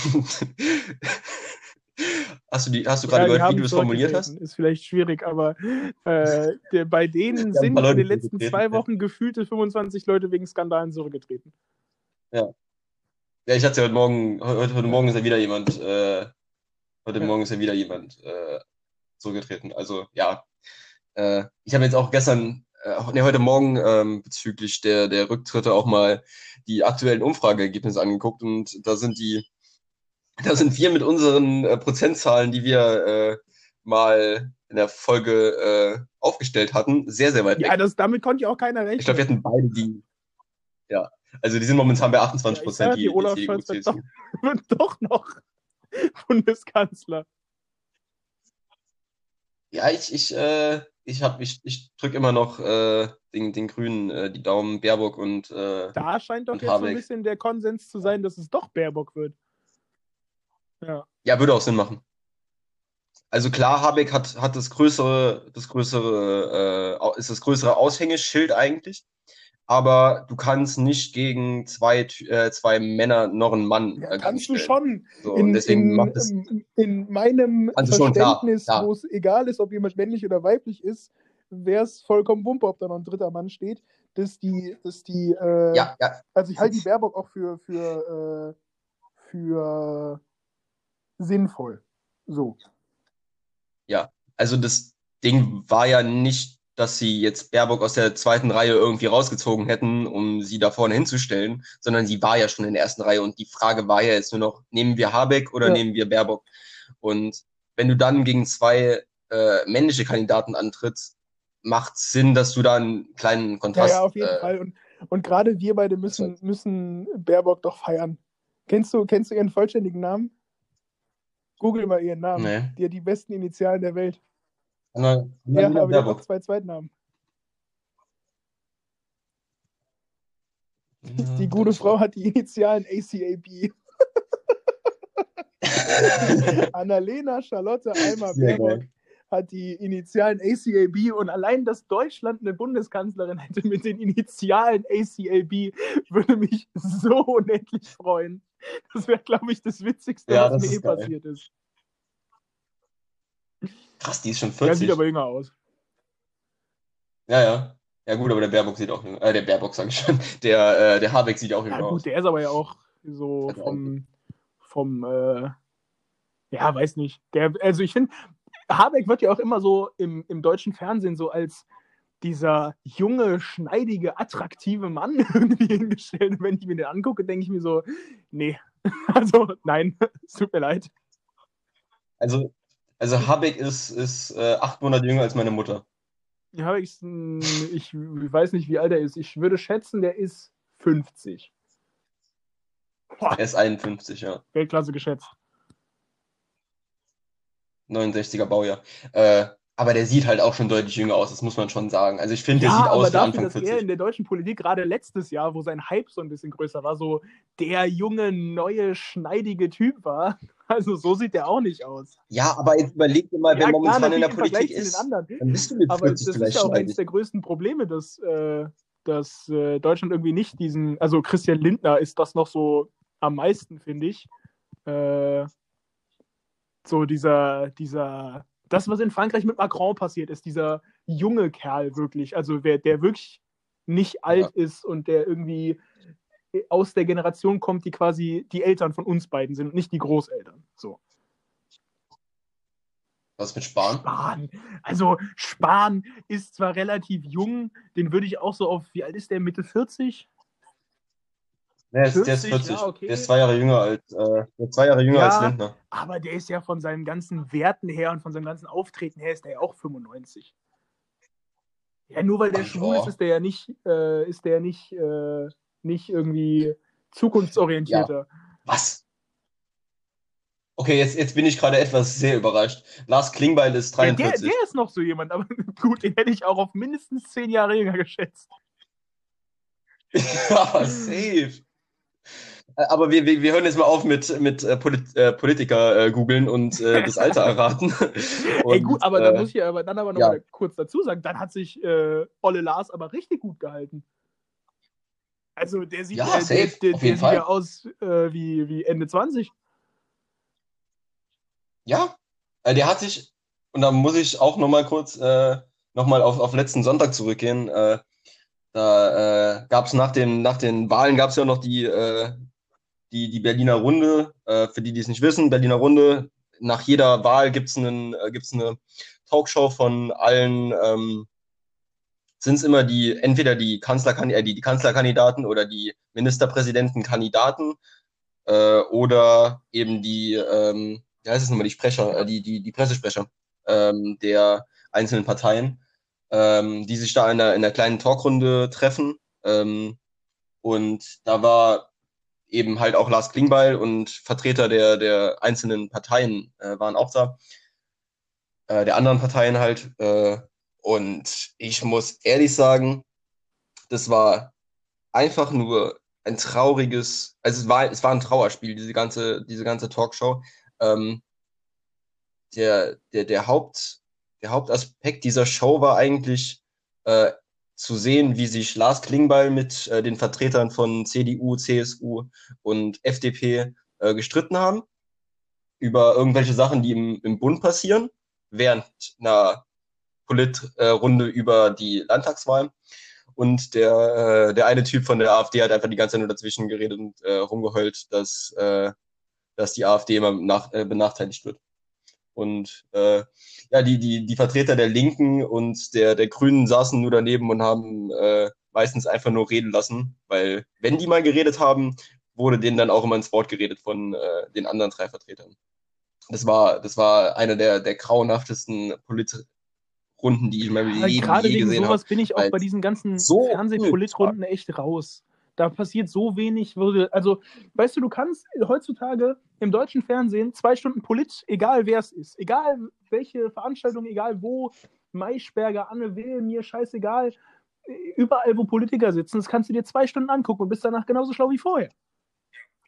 hast du, die, hast du gerade ja, gehört, wie du es formuliert hast? Ist vielleicht schwierig, aber äh, der, bei denen sind in den letzten zwei Wochen gefühlte 25 Leute wegen Skandalen zurückgetreten. Ja. Ja, ich hatte ja heute Morgen, heute, heute Morgen ist ja wieder jemand, äh, heute ja. Morgen ist ja wieder jemand äh, zurückgetreten. Also ja, äh, ich habe jetzt auch gestern, äh, nee, heute Morgen ähm, bezüglich der, der Rücktritte auch mal die aktuellen Umfrageergebnisse angeguckt und da sind die, da sind wir mit unseren äh, Prozentzahlen, die wir äh, mal in der Folge äh, aufgestellt hatten, sehr, sehr weit weg. Ja, das, damit konnte ja auch keiner rechnen. Ich glaube, wir hatten beide die, ja, also die sind momentan bei 28 Prozent. Ja, die, die Olaf Scholz wird wird doch noch Bundeskanzler. Ja, ich, ich, äh, ich, hab, ich, ich drücke immer noch äh, den, den Grünen äh, die Daumen, Baerbock und äh, Da scheint doch jetzt Habeck. so ein bisschen der Konsens zu sein, dass es doch Baerbock wird. Ja. Ja, würde auch Sinn machen. Also klar, Habeck hat, hat das größere, das größere, äh, ist das größere Aushängeschild eigentlich aber du kannst nicht gegen zwei, äh, zwei Männer noch einen Mann. Ja, kannst du schon. So, in, deswegen in, macht es, in meinem Verständnis, wo es egal ist, ob jemand männlich oder weiblich ist, wäre es vollkommen wumpe, ob da noch ein dritter Mann steht. Dass die, dass die, äh, ja, ja. also ich halte die Baerbock auch für, für, äh, für sinnvoll. So. Ja, also das Ding war ja nicht dass sie jetzt Baerbock aus der zweiten Reihe irgendwie rausgezogen hätten, um sie da vorne hinzustellen, sondern sie war ja schon in der ersten Reihe und die Frage war ja jetzt nur noch, nehmen wir Habeck oder ja. nehmen wir Baerbock? Und wenn du dann gegen zwei äh, männliche Kandidaten antrittst, macht Sinn, dass du da einen kleinen Kontrast. Ja, ja auf jeden äh, Fall. Und, und gerade wir beide müssen, müssen Baerbock doch feiern. Kennst du, kennst du ihren vollständigen Namen? Google mal ihren Namen. Nee. Die hat die besten Initialen der Welt. Anna, Anna ja, aber zwei Zweitnamen. Ja, die gute Frau hat die Initialen ACAB. Annalena Charlotte Eimer Baerbock hat die Initialen ACAB und allein, dass Deutschland eine Bundeskanzlerin hätte mit den Initialen ACAB, würde mich so unendlich freuen. Das wäre, glaube ich, das Witzigste, ja, was mir je passiert ist. Krass, die ist schon 40. Der sieht aber jünger aus. Ja, ja. Ja gut, aber der Baerbock sieht auch jünger. Äh, der Baerbock sage ich schon. Der, äh, der Habeck sieht auch jünger Ja, gut, aus. der ist aber ja auch so vom, vom äh, ja, weiß nicht. Der, also ich finde, Habeck wird ja auch immer so im, im deutschen Fernsehen so als dieser junge, schneidige, attraktive Mann irgendwie hingestellt. Und wenn ich mir den angucke, denke ich mir so, nee, also nein, es tut mir leid. Also, also Habeck ist, ist äh, acht Monate jünger als meine Mutter. Habeck ist, ich weiß nicht, wie alt er ist. Ich würde schätzen, der ist 50. Boah, Er ist 51, ja. Weltklasse geschätzt. 69er Baujahr. Äh, aber der sieht halt auch schon deutlich jünger aus, das muss man schon sagen. Also ich finde, der Ja, sieht aber aus wie dafür, Anfang dass er 40. in der deutschen Politik gerade letztes Jahr, wo sein Hype so ein bisschen größer war, so der junge, neue, schneidige Typ war. Also so sieht der auch nicht aus. Ja, aber jetzt überleg dir mal, wer ja, momentan klar, in der Politik ist, zu den anderen. dann bist du mit Aber 40 das ist ja auch eines der größten Probleme, dass, äh, dass äh, Deutschland irgendwie nicht diesen, also Christian Lindner ist das noch so am meisten, finde ich. Äh, so dieser, dieser, das, was in Frankreich mit Macron passiert ist, dieser junge Kerl wirklich, also wer, der wirklich nicht alt ist und der irgendwie aus der Generation kommt, die quasi die Eltern von uns beiden sind, nicht die Großeltern. So. Was mit Spahn? Spahn. Also Spahn ist zwar relativ jung, den würde ich auch so auf, wie alt ist der, Mitte 40? Der ist, der ist 40, 40. ja, okay. Der ist zwei Jahre jünger als, äh, zwei Jahre jünger Ja. als Lindner. Aber der ist ja von seinen ganzen Werten her und von seinem ganzen Auftreten her ist der ja auch 95. Ja, nur weil der Ach, schwul ja. ist, ist der ja nicht, äh, ist der nicht, äh, nicht irgendwie zukunftsorientierter. Was? Okay, jetzt, jetzt bin ich gerade etwas sehr überrascht. Lars Klingbeil ist Ja, der, 43. der ist noch so jemand, aber gut, den hätte ich auch auf mindestens zehn Jahre jünger geschätzt. ja, safe. Äh, Aber wir, wir, wir hören jetzt mal auf mit, mit äh, Polit äh, Politiker äh, googeln und äh, das Alter erraten. Und, Ey, gut, aber da äh, muss ich aber dann aber noch ja. mal kurz dazu sagen, dann hat sich Olle Lars aber richtig gut gehalten. Also der sieht, Ja, der, der, auf der jeden sieht Fall. ja aus wie, wie Ende 20. Ja, der hat sich, und da muss ich auch nochmal kurz äh, nochmal auf, auf letzten Sonntag zurückgehen. Da äh, gab es nach, nach den Wahlen gab es ja noch die, äh, die, die Berliner Runde. Äh, für die, die es nicht wissen, Berliner Runde. Nach jeder Wahl gibt es äh, eine Talkshow von allen, ähm, sind es immer die, entweder die, Kanzlerkandi äh, die, die Kanzlerkandidaten oder die Ministerpräsidentenkandidaten äh, oder eben die, ähm, wie heißt es nochmal, die Sprecher, äh, die, die, die Pressesprecher ähm, der einzelnen Parteien, ähm, die sich da in einer, in einer kleinen Talkrunde treffen. Ähm, und da war eben halt auch Lars Klingbeil und Vertreter der, der einzelnen Parteien äh, waren auch da, äh, der anderen Parteien halt. Äh, und ich muss ehrlich sagen, das war einfach nur ein trauriges, also es war, es war ein Trauerspiel, diese ganze, diese ganze Talkshow. Ähm, der, der, der, Haupt, der Hauptaspekt dieser Show war eigentlich äh, zu sehen, wie sich Lars Klingbeil mit äh, den Vertretern von CDU, CSU und FDP äh, gestritten haben über irgendwelche Sachen, die im, im Bund passieren, während einer Politrunde über die Landtagswahl. Und der, äh, der eine Typ von der AfD hat einfach die ganze Zeit nur dazwischen geredet und äh, rumgeheult, dass, äh, dass die AfD immer nach, äh, benachteiligt wird. Und äh, ja, die, die, die Vertreter der Linken und der, der Grünen saßen nur daneben und haben äh, meistens einfach nur reden lassen, weil wenn die mal geredet haben, wurde denen dann auch immer ins Wort geredet von äh, den anderen drei Vertretern. Das war, das war eine der, der grauenhaftesten Politrunden, die ich in meinem Ja, Leben Gerade je wegen gesehen sowas habe. bin ich auch bei diesen ganzen so Fernsehpolitrunden echt raus. Da passiert so wenig. Würde, also, weißt du, du kannst heutzutage im deutschen Fernsehen zwei Stunden Polit, egal wer es ist, egal welche Veranstaltung, egal wo, Maischberger, Anne Will, mir scheißegal, überall, wo Politiker sitzen, das kannst du dir zwei Stunden angucken und bist danach genauso schlau wie vorher.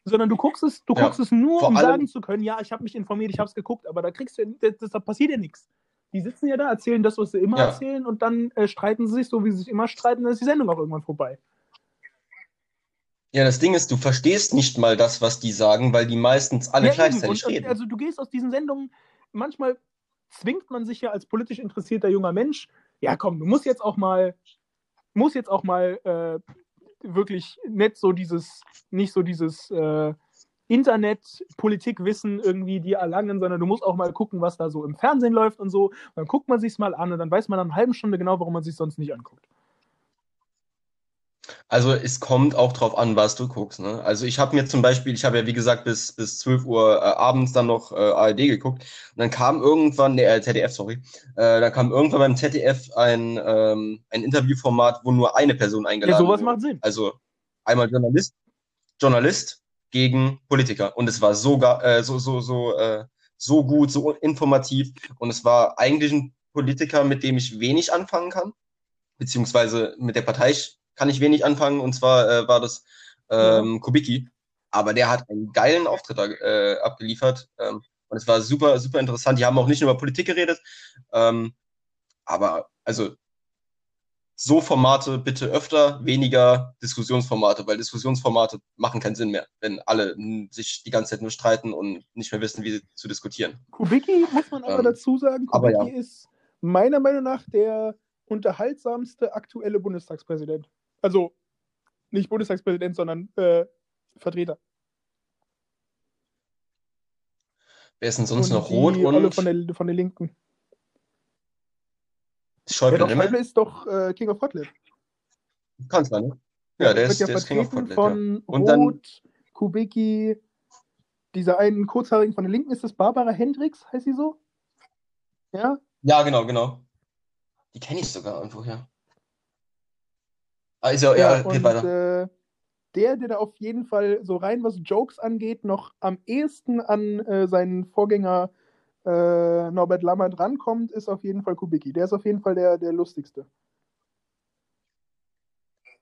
Sondern du guckst es, du Ja, guckst es nur, um allem- sagen zu können, ja, ich habe mich informiert, ich habe es geguckt, aber da kriegst du, das, das, da passiert ja nichts. Die sitzen ja da, erzählen das, was sie immer Ja. erzählen und dann äh, streiten sie sich, so wie sie sich immer streiten, dann ist die Sendung auch irgendwann vorbei. Ja, das Ding ist, du verstehst nicht mal das, was die sagen, weil die meistens alle Ja, gleichzeitig reden. also du gehst aus diesen Sendungen, manchmal zwingt man sich ja als politisch interessierter junger Mensch, ja komm, du musst jetzt auch mal muss jetzt auch mal äh, wirklich nicht so dieses, nicht so dieses äh, Internet-Politikwissen irgendwie dir erlangen, sondern du musst auch mal gucken, was da so im Fernsehen läuft und so. Und dann guckt man sich's mal an und dann weiß man nach einer halben Stunde genau, warum man sich sonst nicht anguckt. Also es kommt auch drauf an, was du guckst. Ne? Also ich habe mir zum Beispiel, ich habe ja wie gesagt bis, bis 12 Uhr äh, abends dann noch äh, ARD geguckt und dann kam irgendwann, ne, äh, ZDF, sorry, äh, da kam irgendwann beim ZDF ein, ähm, ein Interviewformat, wo nur eine Person eingeladen Ja, sowas wurde. macht Sinn. Also einmal Journalist, Journalist gegen Politiker und es war so, äh, so, so, so, äh, so gut, so informativ und es war eigentlich ein Politiker, mit dem ich wenig anfangen kann, beziehungsweise mit der Partei kann ich wenig anfangen und zwar äh, war das ähm, Kubicki, aber der hat einen geilen Auftritt äh, abgeliefert ähm, und es war super, super interessant. Die haben auch nicht nur über Politik geredet, ähm, aber also so Formate bitte öfter, weniger Diskussionsformate, weil Diskussionsformate machen keinen Sinn mehr, wenn alle sich die ganze Zeit nur streiten und nicht mehr wissen, wie sie zu diskutieren. Kubicki, muss man aber Ähm, dazu sagen, Kubicki ist meiner Meinung nach der unterhaltsamste aktuelle Bundestagspräsident. Also nicht Bundestagspräsident, sondern äh, Vertreter. Wer ist denn sonst und noch die rot Olle und von der, von der Linken. Schäuble, Ja, doch? Schäuble ist doch äh, King of Kotlet. Kanzler, ne? Ja, der wird ist, ja der ist King of vertreten Kotlet, ja. von Und dann- Roth, Kubicki, dieser einen Kurzhaarigen von der Linken, ist das Barbara Hendricks, heißt sie so? Ja? Ja, genau, genau. Die kenne ich sogar irgendwoher. Ist ja, ja, geht weiter. äh, der, der da auf jeden Fall so rein, was Jokes angeht, noch am ehesten an äh, seinen Vorgänger äh, Norbert Lammert rankommt, ist auf jeden Fall Kubicki. Der ist auf jeden Fall der, der lustigste.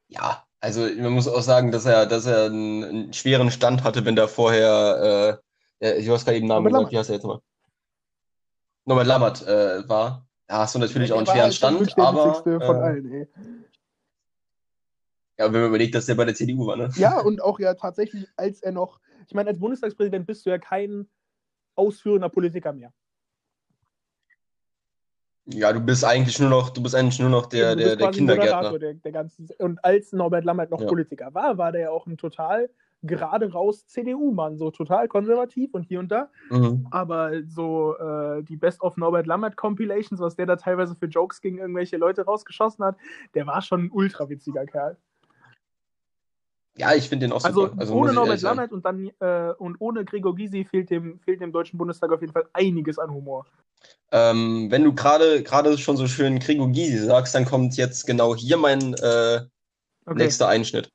Ja, also man muss auch sagen, dass er, dass er einen, einen schweren Stand hatte, wenn der vorher, äh, äh, ich weiß gerade eben den Namen Norbert gesagt, wie heißt er jetzt nochmal? Norbert Lammert äh, war. Da hast du natürlich auch einen schweren Stand, aber witzigste von äh, allen, ey. Ja, wenn man überlegt, dass der bei der CDU war, ne? Ja, und auch ja tatsächlich, als er noch, ich meine, als Bundestagspräsident bist du ja kein ausführender Politiker mehr. Ja, du bist eigentlich nur noch, du bist eigentlich nur noch der, der, der Kindergärtner. Der, der ganzen. Und als Norbert Lammert noch Ja. Politiker war, war der ja auch ein total gerade raus CDU-Mann, so total konservativ und hier und da. Mhm. Aber so äh, die Best of Norbert Lammert Compilations, was der da teilweise für Jokes gegen irgendwelche Leute rausgeschossen hat, der war schon ein ultra witziger Kerl. Ja, ich finde den auch Also, super. Also ohne Norbert. Lammert und dann äh, und ohne Gregor Gysi fehlt dem, fehlt dem Deutschen Bundestag auf jeden Fall einiges an Humor. Ähm, wenn du gerade gerade schon so schön Gregor Gysi sagst, dann kommt jetzt genau hier mein äh, Okay. nächster Einschnitt.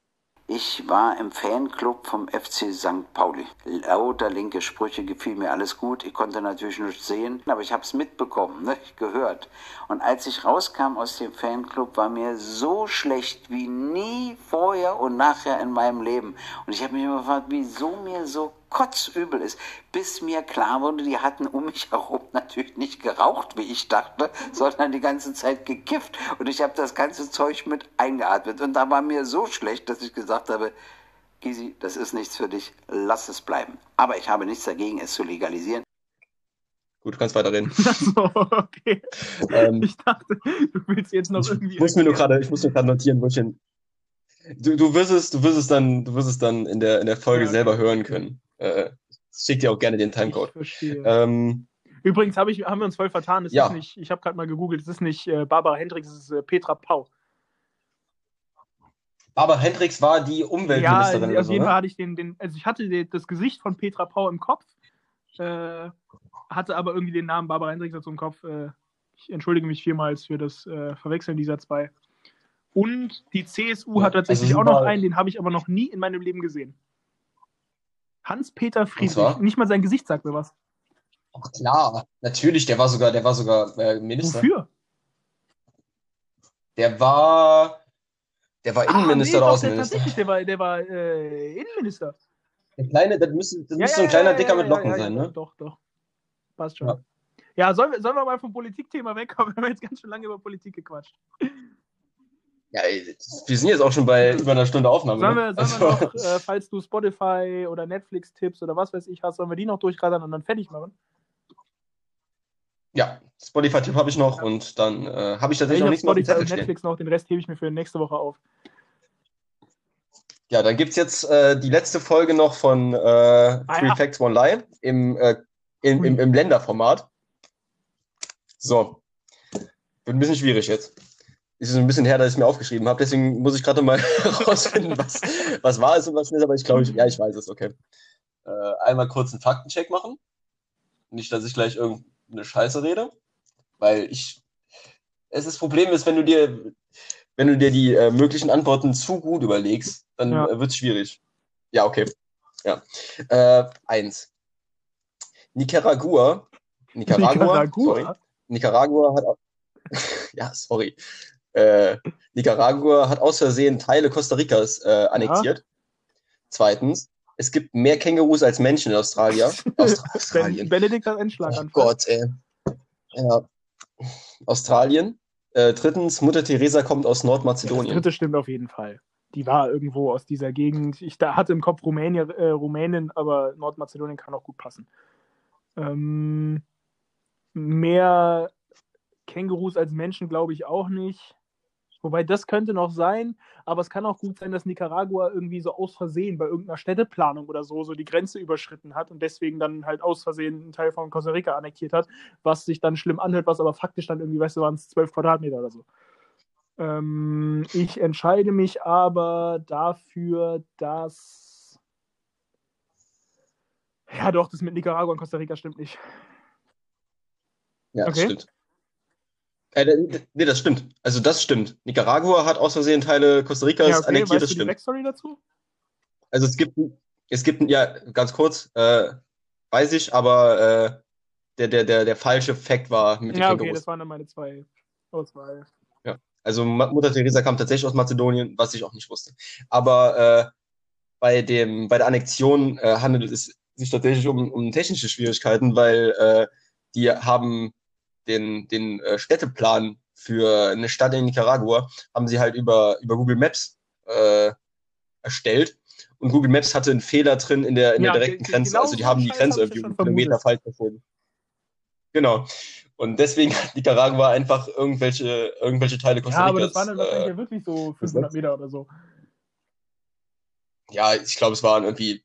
Ich war im Fanclub vom FC St. Pauli. Lauter linke Sprüche gefiel mir alles gut. Ich konnte natürlich nicht sehen, aber ich habe es mitbekommen, ne? gehört. Und als ich rauskam aus dem Fanclub, war mir so schlecht wie nie vorher und nachher in meinem Leben. Und ich habe mich immer gefragt, wieso mir so kotzübel ist, bis mir klar wurde, die hatten um mich herum natürlich nicht geraucht, wie ich dachte, sondern die ganze Zeit gekifft. Und ich habe das ganze Zeug mit eingeatmet. Und da war mir so schlecht, dass ich gesagt habe, Gysi, das ist nichts für dich, lass es bleiben. Aber ich habe nichts dagegen, es zu legalisieren. Gut, du kannst weiterreden. Achso, okay. Ähm, ich dachte, du willst jetzt noch ich irgendwie. muss mir nur gerade, ich muss mir gerade notieren, wo ich hin. Du, du wirst es, du wirst es dann, du wirst es dann in der in der Folge Ja, okay. selber hören können. Äh, ich schick dir auch gerne den Timecode. Ähm, Übrigens hab ich, haben wir uns voll vertan. Es Ja. ist nicht, ich habe gerade mal gegoogelt, es ist nicht äh, Barbara Hendricks, es ist äh, Petra Pau. Barbara Hendricks war die Ja, Umweltministerin auf oder so, jeden ne? Fall hatte ich den, den, also ich hatte den, das Gesicht von Petra Pau im Kopf, äh, hatte aber irgendwie den Namen Barbara Hendricks dazu im Kopf. Äh, ich entschuldige mich vielmals für das äh, Verwechseln dieser zwei. Und die CSU Ja, hat tatsächlich also auch noch einen, den habe ich aber noch nie in meinem Leben gesehen. Hans-Peter Friedrich. Nicht mal sein Gesicht sagt mir was. Ach klar, natürlich, der war sogar, der war sogar äh, Minister. Wofür? Der war, der war Innenminister ah, nee, oder Außenminister. tatsächlich, der war, der war äh, Innenminister. Der kleine, das müsste, das Ja, müsste ja, so ein kleiner ja, Dicker mit Locken sein, ne? Doch, doch. Passt schon. Ja. Ja, sollen, wir, sollen wir mal vom Politikthema wegkommen? Wir haben jetzt ganz schön lange über Politik gequatscht. Ja, wir sind jetzt auch schon bei über einer Stunde Aufnahme. Sollen ne? wir, sollen wir Also- noch, äh, falls du Spotify oder Netflix-Tipps oder was weiß ich hast, sollen wir die noch durchradern und dann fertig machen? Ja, Spotify-Tipp habe ich noch und dann äh, habe ich Ich tatsächlich noch habe nichts mehr auf dem Spotify Zettel und. Netflix noch, den Rest hebe ich mir für nächste Woche auf. Ja, dann gibt es jetzt äh, die letzte Folge noch von äh, Three ja. Facts, One Lie im, äh, im, im, im Länderformat. So. Wird ein bisschen schwierig jetzt. Ist ein bisschen her, dass ich es mir aufgeschrieben habe, deswegen muss ich gerade mal rausfinden, was, was war es und was nicht, aber ich glaube, ich, ja, ich weiß es, okay. Äh, einmal kurz einen Faktencheck machen. Nicht, dass ich gleich irgendeine Scheiße rede, weil ich. Es das Problem ist, wenn du dir, wenn du dir die äh, möglichen Antworten zu gut überlegst, dann Ja. äh, wird es schwierig. Ja, okay. Ja. Äh, eins. Nicaragua. Nicaragua. Sorry. Nicaragua hat. au- ja, sorry. Äh, Nicaragua hat aus Versehen Teile Costa Ricas äh, annektiert. Zweitens, es gibt mehr Kängurus als Menschen in Australien. Australien. Benedikt hat einen Schlag Oh. Gott, ey. Ja. Australien. Äh, drittens, Mutter Teresa kommt aus Das Nordmazedonien. dritte stimmt auf jeden Fall. Die war irgendwo aus dieser Gegend. Ich da hatte im Kopf Rumänien, äh, Rumänien, aber Nordmazedonien kann auch gut passen. Ähm, mehr Kängurus als Menschen glaube ich auch nicht. Wobei das könnte noch sein, aber es kann auch gut sein, dass Nicaragua irgendwie so aus Versehen bei irgendeiner Städteplanung oder so so die Grenze überschritten hat und deswegen dann halt aus Versehen einen Teil von Costa Rica annektiert hat, was sich dann schlimm anhört, was aber faktisch dann irgendwie, weißt du, waren es 12 Quadratmeter oder so. Ähm, ich entscheide mich aber dafür, dass. Ja, doch, das mit Nicaragua und Costa Rica stimmt nicht. Ja, das Okay. stimmt. Äh, nee, das stimmt. Also das stimmt. Nicaragua hat aus Versehen Teile Costa Ricas Ja, okay, annektiert, weißt das du die stimmt. Backstory dazu? Also es gibt, es gibt, ja, ganz kurz, äh, weiß ich, aber äh, der, der, der, der falsche Fact war mit den Ja, okay, Kängurus. das waren dann meine zwei Auswahl. Also Ma- Mutter Teresa kam tatsächlich aus Mazedonien, was ich auch nicht wusste. Aber äh, bei dem, bei der Annexion äh, handelt es sich tatsächlich um, um technische Schwierigkeiten, weil äh, die haben den, den äh, Städteplan für eine Stadt in Nicaragua haben sie halt über, über Google Maps äh, erstellt. Und Google Maps hatte einen Fehler drin in der, in Ja, der direkten ge- Grenze. genau Also die so haben die Scheiß Grenze hab irgendwie um Kilometer falsch verschoben. Genau. Und deswegen hat Nicaragua einfach irgendwelche, irgendwelche Teile Costa Ja, aber das waren dann äh, ja wirklich so 500 Meter oder so. ja, ich glaube, es waren irgendwie,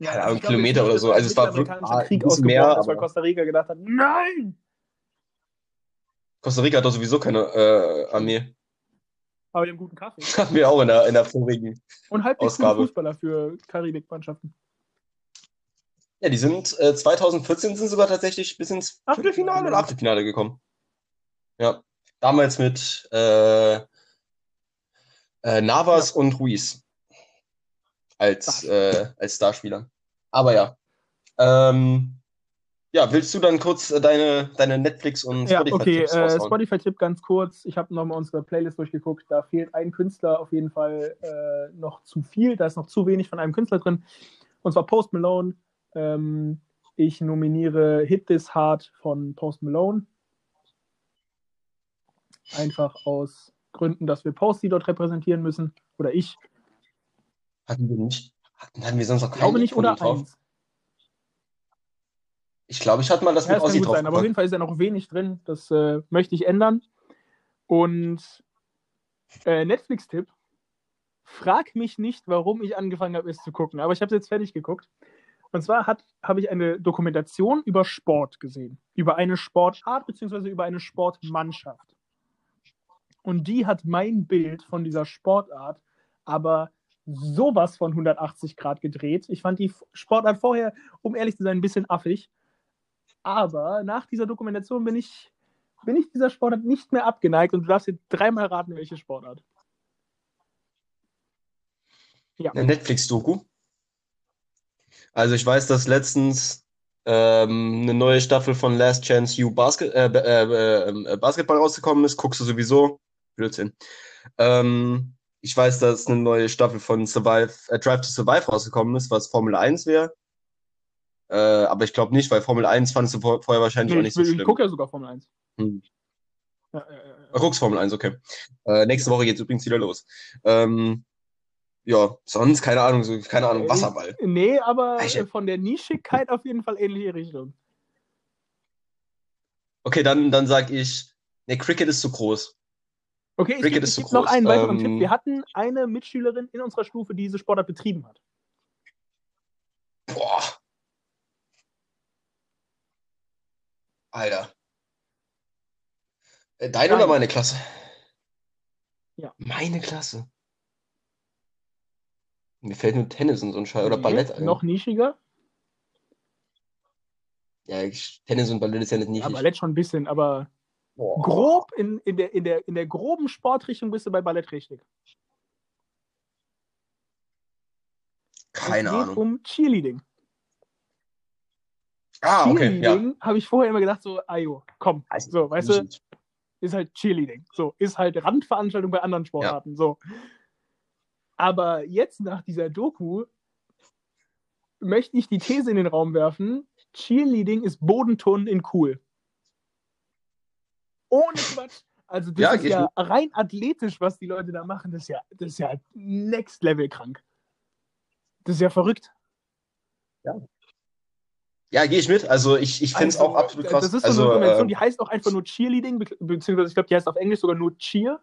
keine Ahnung, Kilometer jetzt oder so. dass Also es war wirklich ah, Krieg mehr, ausgebrochen ist, weil aber Costa Rica gedacht hat, nein! Costa Rica hat doch sowieso keine äh, Armee. Aber die haben guten Kaffee. Hatten wir auch in der, in der vorigen. Und halbwegs gute Ausgabe. Fußballer für Karibikmannschaften. Ja, die sind äh, 2014 sind sogar tatsächlich bis ins Viertelfinale oder Achtelfinale gekommen. Ja, damals mit äh, äh, Navas und Ruiz als, äh, als Starspieler. Aber ja. Ähm, ja, willst du dann kurz äh, deine, deine Netflix- und Ja, okay, Spotify-Tipps äh? Spotify-Tipp ganz kurz. Ich habe nochmal unsere Playlist durchgeguckt. Da fehlt ein Künstler auf jeden Fall äh, noch zu viel. Da ist noch zu wenig von einem Künstler drin. Und zwar Post Malone. Ähm, ich nominiere Hit This Hard von Post Malone. Einfach aus Gründen, dass wir Posty dort repräsentieren müssen. Oder ich. Hatten wir nicht, hatten, hatten wir sonst noch Ich keinen glaube nicht oder drauf? eins. Ich glaube, ich hatte mal das Ja, mit das Ossi gut sein, aber auf jeden. Fall ist ja noch wenig drin. Das äh, möchte ich ändern. Und äh, Netflix-Tipp. Frag mich nicht, warum ich angefangen habe, es zu gucken, aber ich habe es jetzt fertig geguckt. Und zwar habe ich eine Dokumentation über Sport gesehen. Über eine Sportart bzw. über eine Sportmannschaft. Und die hat mein Bild von dieser Sportart aber sowas von 180 Grad gedreht. Ich fand die Sportart vorher, um ehrlich zu sein, ein bisschen affig. Aber nach dieser Dokumentation bin ich, bin ich dieser Sportart nicht mehr abgeneigt und du darfst jetzt dreimal raten, welche Sportart. Ja. Eine Netflix-Doku. Also ich weiß, dass letztens ähm, eine neue Staffel von Last Chance U Basket, äh, äh, äh, Basketball rausgekommen ist. Guckst du sowieso? Blödsinn. Ähm, ich weiß, dass eine neue Staffel von Survive, äh, Drive to Survive rausgekommen ist, was Formel 1 wäre. Äh, aber ich glaube nicht, weil Formel 1 fandest du vor, vorher wahrscheinlich Nee, auch nicht ich, so will- ich schlimm. gucke ja sogar Formel 1. Hm. Ja, ja, ja, guckst Formel 1, okay. Äh, nächste Woche geht's übrigens wieder los. Ähm, ja, sonst, keine Ahnung, so, keine Ahnung, Wasserball. Nee, aber Ich- äh, von der Nischigkeit auf jeden Fall ähnliche Richtung. Okay, dann, dann sag ich, ne, Cricket ist zu groß. Okay, ich Cricket gebe ist zu geb noch groß. einen weiteren Ähm, Tipp. Wir hatten eine Mitschülerin in unserer Stufe, die diese Sportart betrieben hat. Boah. Alter. Äh, Deine oder Deine. meine Klasse? Ja. Meine Klasse. Mir fällt nur Tennis und so ein Scheiß oder Ballett ein. Noch nischiger. Ja, Tennis und Ballett ist ja nicht Ja, niedrig. Ballett schon ein bisschen, aber Boah. grob in, in, der, in, der, in der groben Sportrichtung bist du bei Ballett richtig. Keine es geht Ahnung. um Cheerleading. Ah, okay, ja. Cheerleading habe ich vorher immer gedacht, so, ayo, komm, so, weißt du, ist halt Cheerleading. So, ist halt Randveranstaltung bei anderen Sportarten. So. Aber jetzt nach dieser Doku möchte ich die These in den Raum werfen: Cheerleading ist Bodenturnen in cool. Ohne Quatsch. Also, das Ja, ist ja mit. rein athletisch, was die Leute da machen. Das ist ja, das ist ja next level krank. Das ist ja verrückt. Ja, gehe ich mit. Also ich, ich finde es Also, auch absolut krass. Das ist so also, eine Dokumentation, äh, die heißt auch einfach nur Cheerleading, be beziehungsweise ich glaube, die heißt auf Englisch sogar nur Cheer.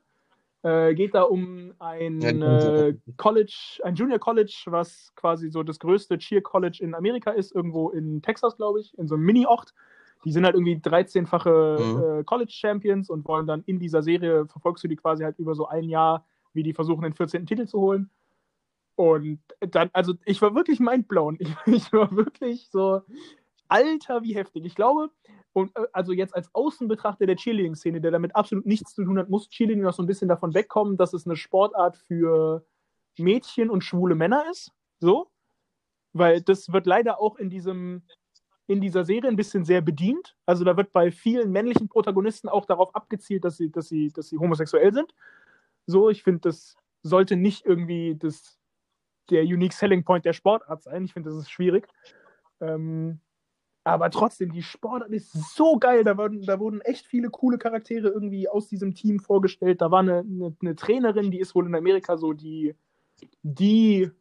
Äh, geht da um ein Ja, äh, College, ein Junior College, was quasi so das größte Cheer College in Amerika ist, irgendwo in Texas, glaube ich, in so einem Mini-Ort. Die sind halt irgendwie 13-fache Mhm. äh, College Champions und wollen dann in dieser Serie, verfolgst du die quasi halt über so ein Jahr, wie die versuchen, den 14. Titel zu holen. Und dann, also ich war wirklich mindblown. Ich, ich war wirklich so, Alter, wie heftig. Ich glaube, und äh, also jetzt als Außenbetrachter der Cheerleading-Szene, der damit absolut nichts zu tun hat, muss Cheerleading noch so ein bisschen davon wegkommen, dass es eine Sportart für Mädchen und schwule Männer ist. So. Weil das wird leider auch in diesem, in dieser Serie ein bisschen sehr bedient. Also da wird bei vielen männlichen Protagonisten auch darauf abgezielt, dass sie, dass sie, dass sie homosexuell sind. So, ich finde, das sollte nicht irgendwie das, der Unique Selling Point der Sportart sein. Ich finde, das ist schwierig. Ähm, aber trotzdem, die Sportart ist so geil. Da wurden, da wurden echt viele coole Charaktere irgendwie aus diesem Team vorgestellt. Da war eine, eine, eine Trainerin, die ist wohl in Amerika so die, die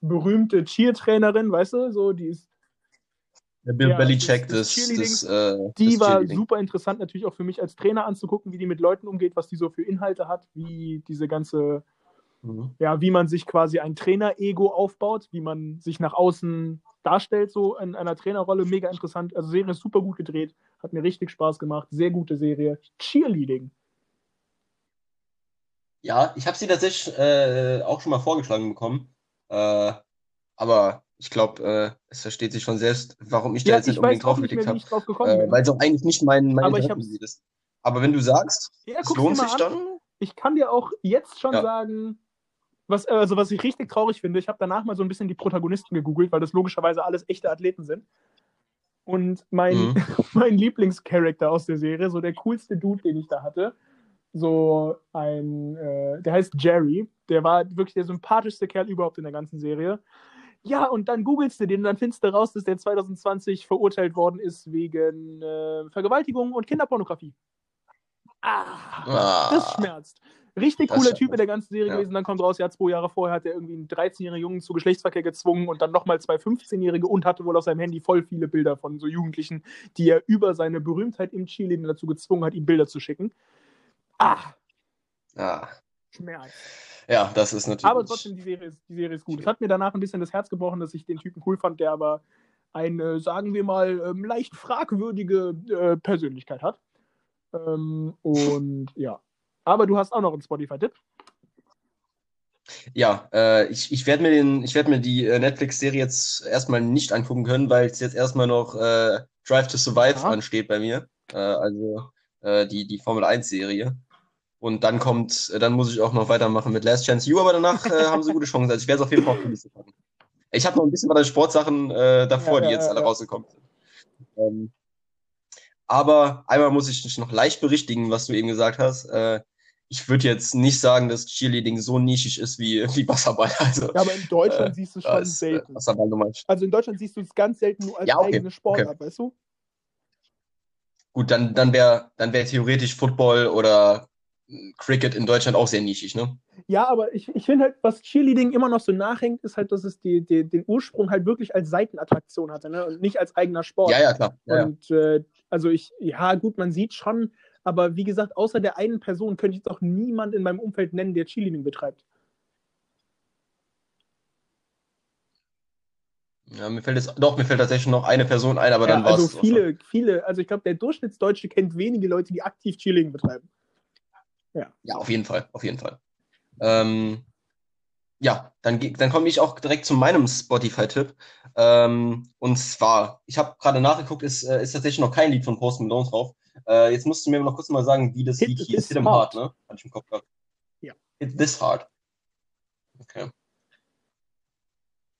berühmte Cheer-Trainerin, weißt du? So, die ist der Bill ja, Belichick des, des des, äh, die des war super interessant natürlich auch für mich als Trainer anzugucken, wie die mit Leuten umgeht, was die so für Inhalte hat, wie diese ganze, Mhm. ja, wie man sich quasi ein Trainer-Ego aufbaut, wie man sich nach außen darstellt, so in einer Trainerrolle. Mega interessant. Also Serie ist super gut gedreht, hat mir richtig Spaß gemacht, sehr gute Serie. Cheerleading. Ja, ich habe sie tatsächlich äh, auch schon mal vorgeschlagen bekommen. Äh, aber ich glaube, äh, es versteht sich schon selbst, warum ich da Ja, jetzt nicht ich unbedingt nicht habe. ich drauf gekommen Äh, bin. weil es auch eigentlich nicht mein, mein Aber ist. Aber wenn du sagst, Ja, es lohnt sich an. dann, ich kann dir auch jetzt schon Ja. sagen, was, also was ich richtig traurig finde, ich habe danach mal so ein bisschen die Protagonisten gegoogelt, weil das logischerweise alles echte Athleten sind. Und mein, Mhm. mein Lieblingscharakter aus der Serie, so der coolste Dude, den ich da hatte, so ein, äh, der heißt Jerry, der war wirklich der sympathischste Kerl überhaupt in der ganzen Serie. Ja, und dann googelst du den und dann findest du raus, dass der 2020 verurteilt worden ist wegen äh, Vergewaltigung und Kinderpornografie. Ah, Ah, das schmerzt. Richtig Das cooler. Typ in der ganzen Serie Ja. gewesen. Dann kommt raus, ja, zwei Jahre vorher hat er irgendwie einen 13-jährigen Jungen zu Geschlechtsverkehr gezwungen und dann nochmal zwei 15-Jährige und hatte wohl auf seinem Handy voll viele Bilder von so Jugendlichen, die er über seine Berühmtheit im Cheerleading dazu gezwungen hat, ihm Bilder zu schicken. Ah, ah. Schmerz. Ja, das ist natürlich. Aber trotzdem, die Serie, ist, die Serie ist gut. Es hat mir danach ein bisschen das Herz gebrochen, dass ich den Typen cool fand, der aber eine, sagen wir mal, ähm, leicht fragwürdige äh, Persönlichkeit hat. Ähm, und ja. Aber du hast auch noch einen Spotify-Tipp. Ja, äh, ich, ich werde mir den, ich werde mir die äh, Netflix-Serie jetzt erstmal nicht angucken können, weil es jetzt erstmal noch äh, Drive to Survive Aha. ansteht bei mir. Äh, also äh, die, die Formel 1-Serie. Und dann kommt, äh, dann muss ich auch noch weitermachen mit Last Chance You, aber danach haben sie gute Chancen. Also ich werde es auf jeden Fall auf die Liste packen. Ich habe noch ein bisschen bei den Sportsachen davor, Ja, die jetzt ja, alle ja. rausgekommen sind. Ähm, aber einmal muss ich dich noch leicht berichtigen, was du eben gesagt hast. Äh, ich würde jetzt nicht sagen, dass Cheerleading so nischig ist wie, wie Wasserball. Also, Ja, aber in Deutschland Äh, siehst du es schon ist äh, selten. Wasserball Nummer. Also in Deutschland siehst du es ganz selten nur als Ja, okay, eigene Sportart, weißt du? Gut, dann, dann wäre dann wär theoretisch Football oder Cricket in Deutschland auch sehr nischig, ne? Ja, aber ich, ich finde halt, was Cheerleading immer noch so nachhängt, ist halt, dass es die, die, den Ursprung halt wirklich als Seitenattraktion hatte, ne? Und nicht als eigener Sport. Ja, ja, klar. Ja, ja. Und äh, also ich, ja, gut, man sieht schon, aber wie gesagt, außer der einen Person könnte ich jetzt auch niemand in meinem Umfeld nennen, der Cheerleading betreibt. Ja, mir fällt jetzt, doch, mir fällt tatsächlich noch eine Person ein, aber dann Ja, war es. also viele, viele, also ich glaube, der Durchschnittsdeutsche kennt wenige Leute, die aktiv Cheerleading betreiben. Ja, auf jeden Fall, auf jeden Fall. Ähm, ja, dann, dann komme ich auch direkt zu meinem Spotify-Tipp. Ähm, und zwar, ich habe gerade nachgeguckt, ist, äh, ist tatsächlich noch kein Lied von Post Malone drauf. Äh, jetzt musst du mir noch kurz mal sagen, wie das Hit Lied This hieß. Hit 'em Hard. Hard, ne? Hatte ich im Kopf gehabt. Ja. Hit This Hard. Okay.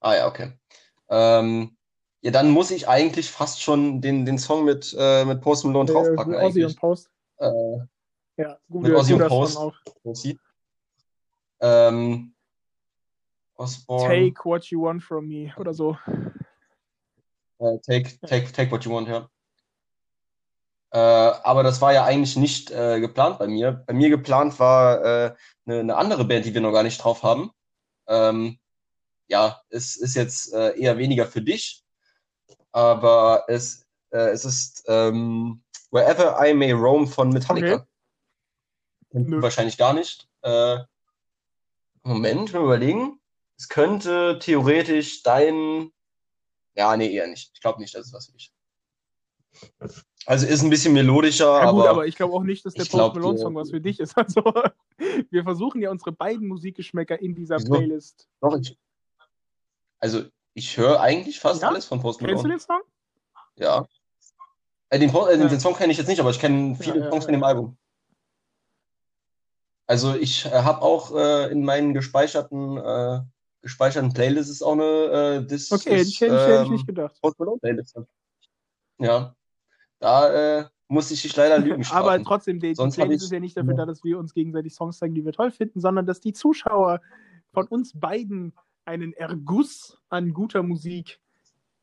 Ah ja, okay. Ähm, ja, dann muss ich eigentlich fast schon den, den Song mit, äh, mit Post Malone draufpacken Äh, Ozzy eigentlich. und Post. Äh, Ja, gut, Mit Ozzy und Post. Auch. Ozzy. Ähm, Osborne. Take what you want from me oder so. Äh, take, take, take what you want, ja. Äh, aber das war ja eigentlich nicht äh, geplant bei mir. Bei mir geplant war äh, eine, eine andere Band, die wir noch gar nicht drauf haben. Ähm, ja, es ist jetzt äh, eher weniger für dich, aber es, äh, es ist ähm, Wherever I May Roam von Metallica. Okay. Wahrscheinlich gar nicht. Äh, Moment, wir überlegen. Es könnte theoretisch dein. Ja, nee, eher nicht. Ich glaube nicht, dass es was für dich. Also ist ein bisschen melodischer, Ja, gut, aber, aber ich glaube auch nicht, dass der ich Post Malone Song was für dich ist. Also, wir versuchen ja unsere beiden Musikgeschmäcker in dieser Wieso? Playlist. doch, ich, also ich höre eigentlich fast Ja? alles von Post Kennst du Malone. den Song? Ja. Äh, den, äh, den, den Song kenne ich jetzt nicht, aber ich kenne viele Songs von dem Album. Also ich äh, habe auch äh, in meinen gespeicherten äh, gespeicherten Playlists auch eine äh, This Okay, is, ich, hätte ich, hätte ich ähm, nicht gedacht. Post Malone Playlist. Ja. Da äh, musste ich dich leider lügen Aber strafen. trotzdem, die, die Sonst hab Playlist ich- ist ja nicht dafür da, dass wir uns gegenseitig Songs zeigen, die wir toll finden, sondern dass die Zuschauer von uns beiden einen Erguss an guter Musik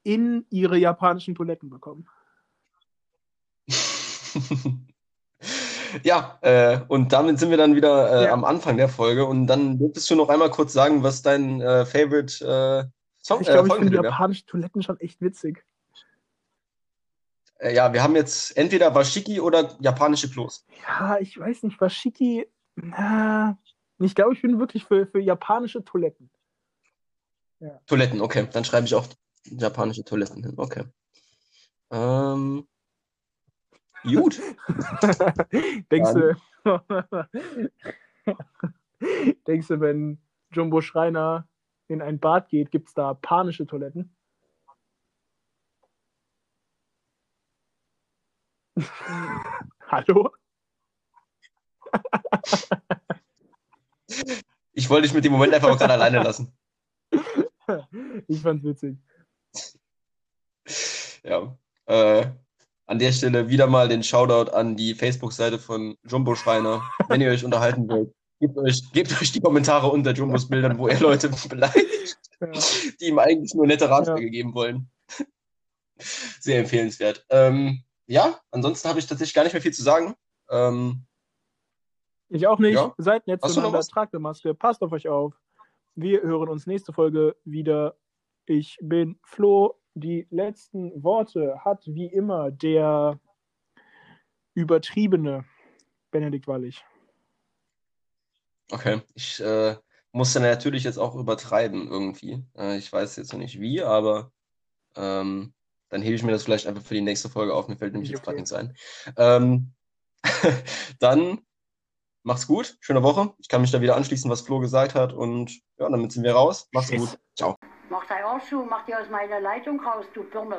in ihre japanischen Toiletten bekommen. Ja, äh, und damit sind wir dann wieder äh, Ja. am Anfang der Folge. Und dann dürftest du noch einmal kurz sagen, was dein äh, Favorite äh, Song Ich äh, glaube, ich finde japanische Toiletten schon echt witzig. Äh, ja, wir haben jetzt entweder Washiki oder japanische Klos. Ja, ich weiß nicht, Washiki. Na, ich glaube, ich bin wirklich für, für japanische Toiletten. Toiletten, okay. Dann schreibe ich auch japanische Toiletten hin. Okay. Ähm, gut. denkst du, denkst du, wenn Jumbo Schreiner in ein Bad geht, gibt es da panische Toiletten? Hallo? Ich wollte dich mit dem Moment einfach auch gerade alleine lassen. Ich fand's witzig. Ja. Äh, an der Stelle wieder mal den Shoutout an die Facebook-Seite von Jumbo Schreiner. Wenn ihr euch unterhalten wollt, gebt euch, gebt euch die Kommentare unter Jumbos Bildern, wo er Leute beleidigt, Ja. die ihm eigentlich nur nette Ratschläge Ja. geben wollen. Sehr empfehlenswert. Ähm, ja, ansonsten habe ich tatsächlich gar nicht mehr viel zu sagen. Ähm, Ich auch nicht. Ja. Seid nett zueinander, tragt eine Maske, passt auf euch auf. Wir hören uns nächste Folge wieder. Ich bin Flo. Die letzten Worte hat wie immer der übertriebene Benedikt Wallig. okay, ich äh, muss dann natürlich jetzt auch übertreiben irgendwie. Äh, ich weiß jetzt noch nicht wie, aber ähm, dann hebe ich mir das vielleicht einfach für die nächste Folge auf. Mir fällt nämlich jetzt gerade Okay. nichts ein. Ähm, dann macht's gut, schöne Woche. Ich kann mich da wieder anschließen, was Flo gesagt hat. Und ja, damit sind wir raus. Macht's Tschüss. gut. Ciao. Mach dein Arsch zu, mach dir aus meiner Leitung raus, du Birne.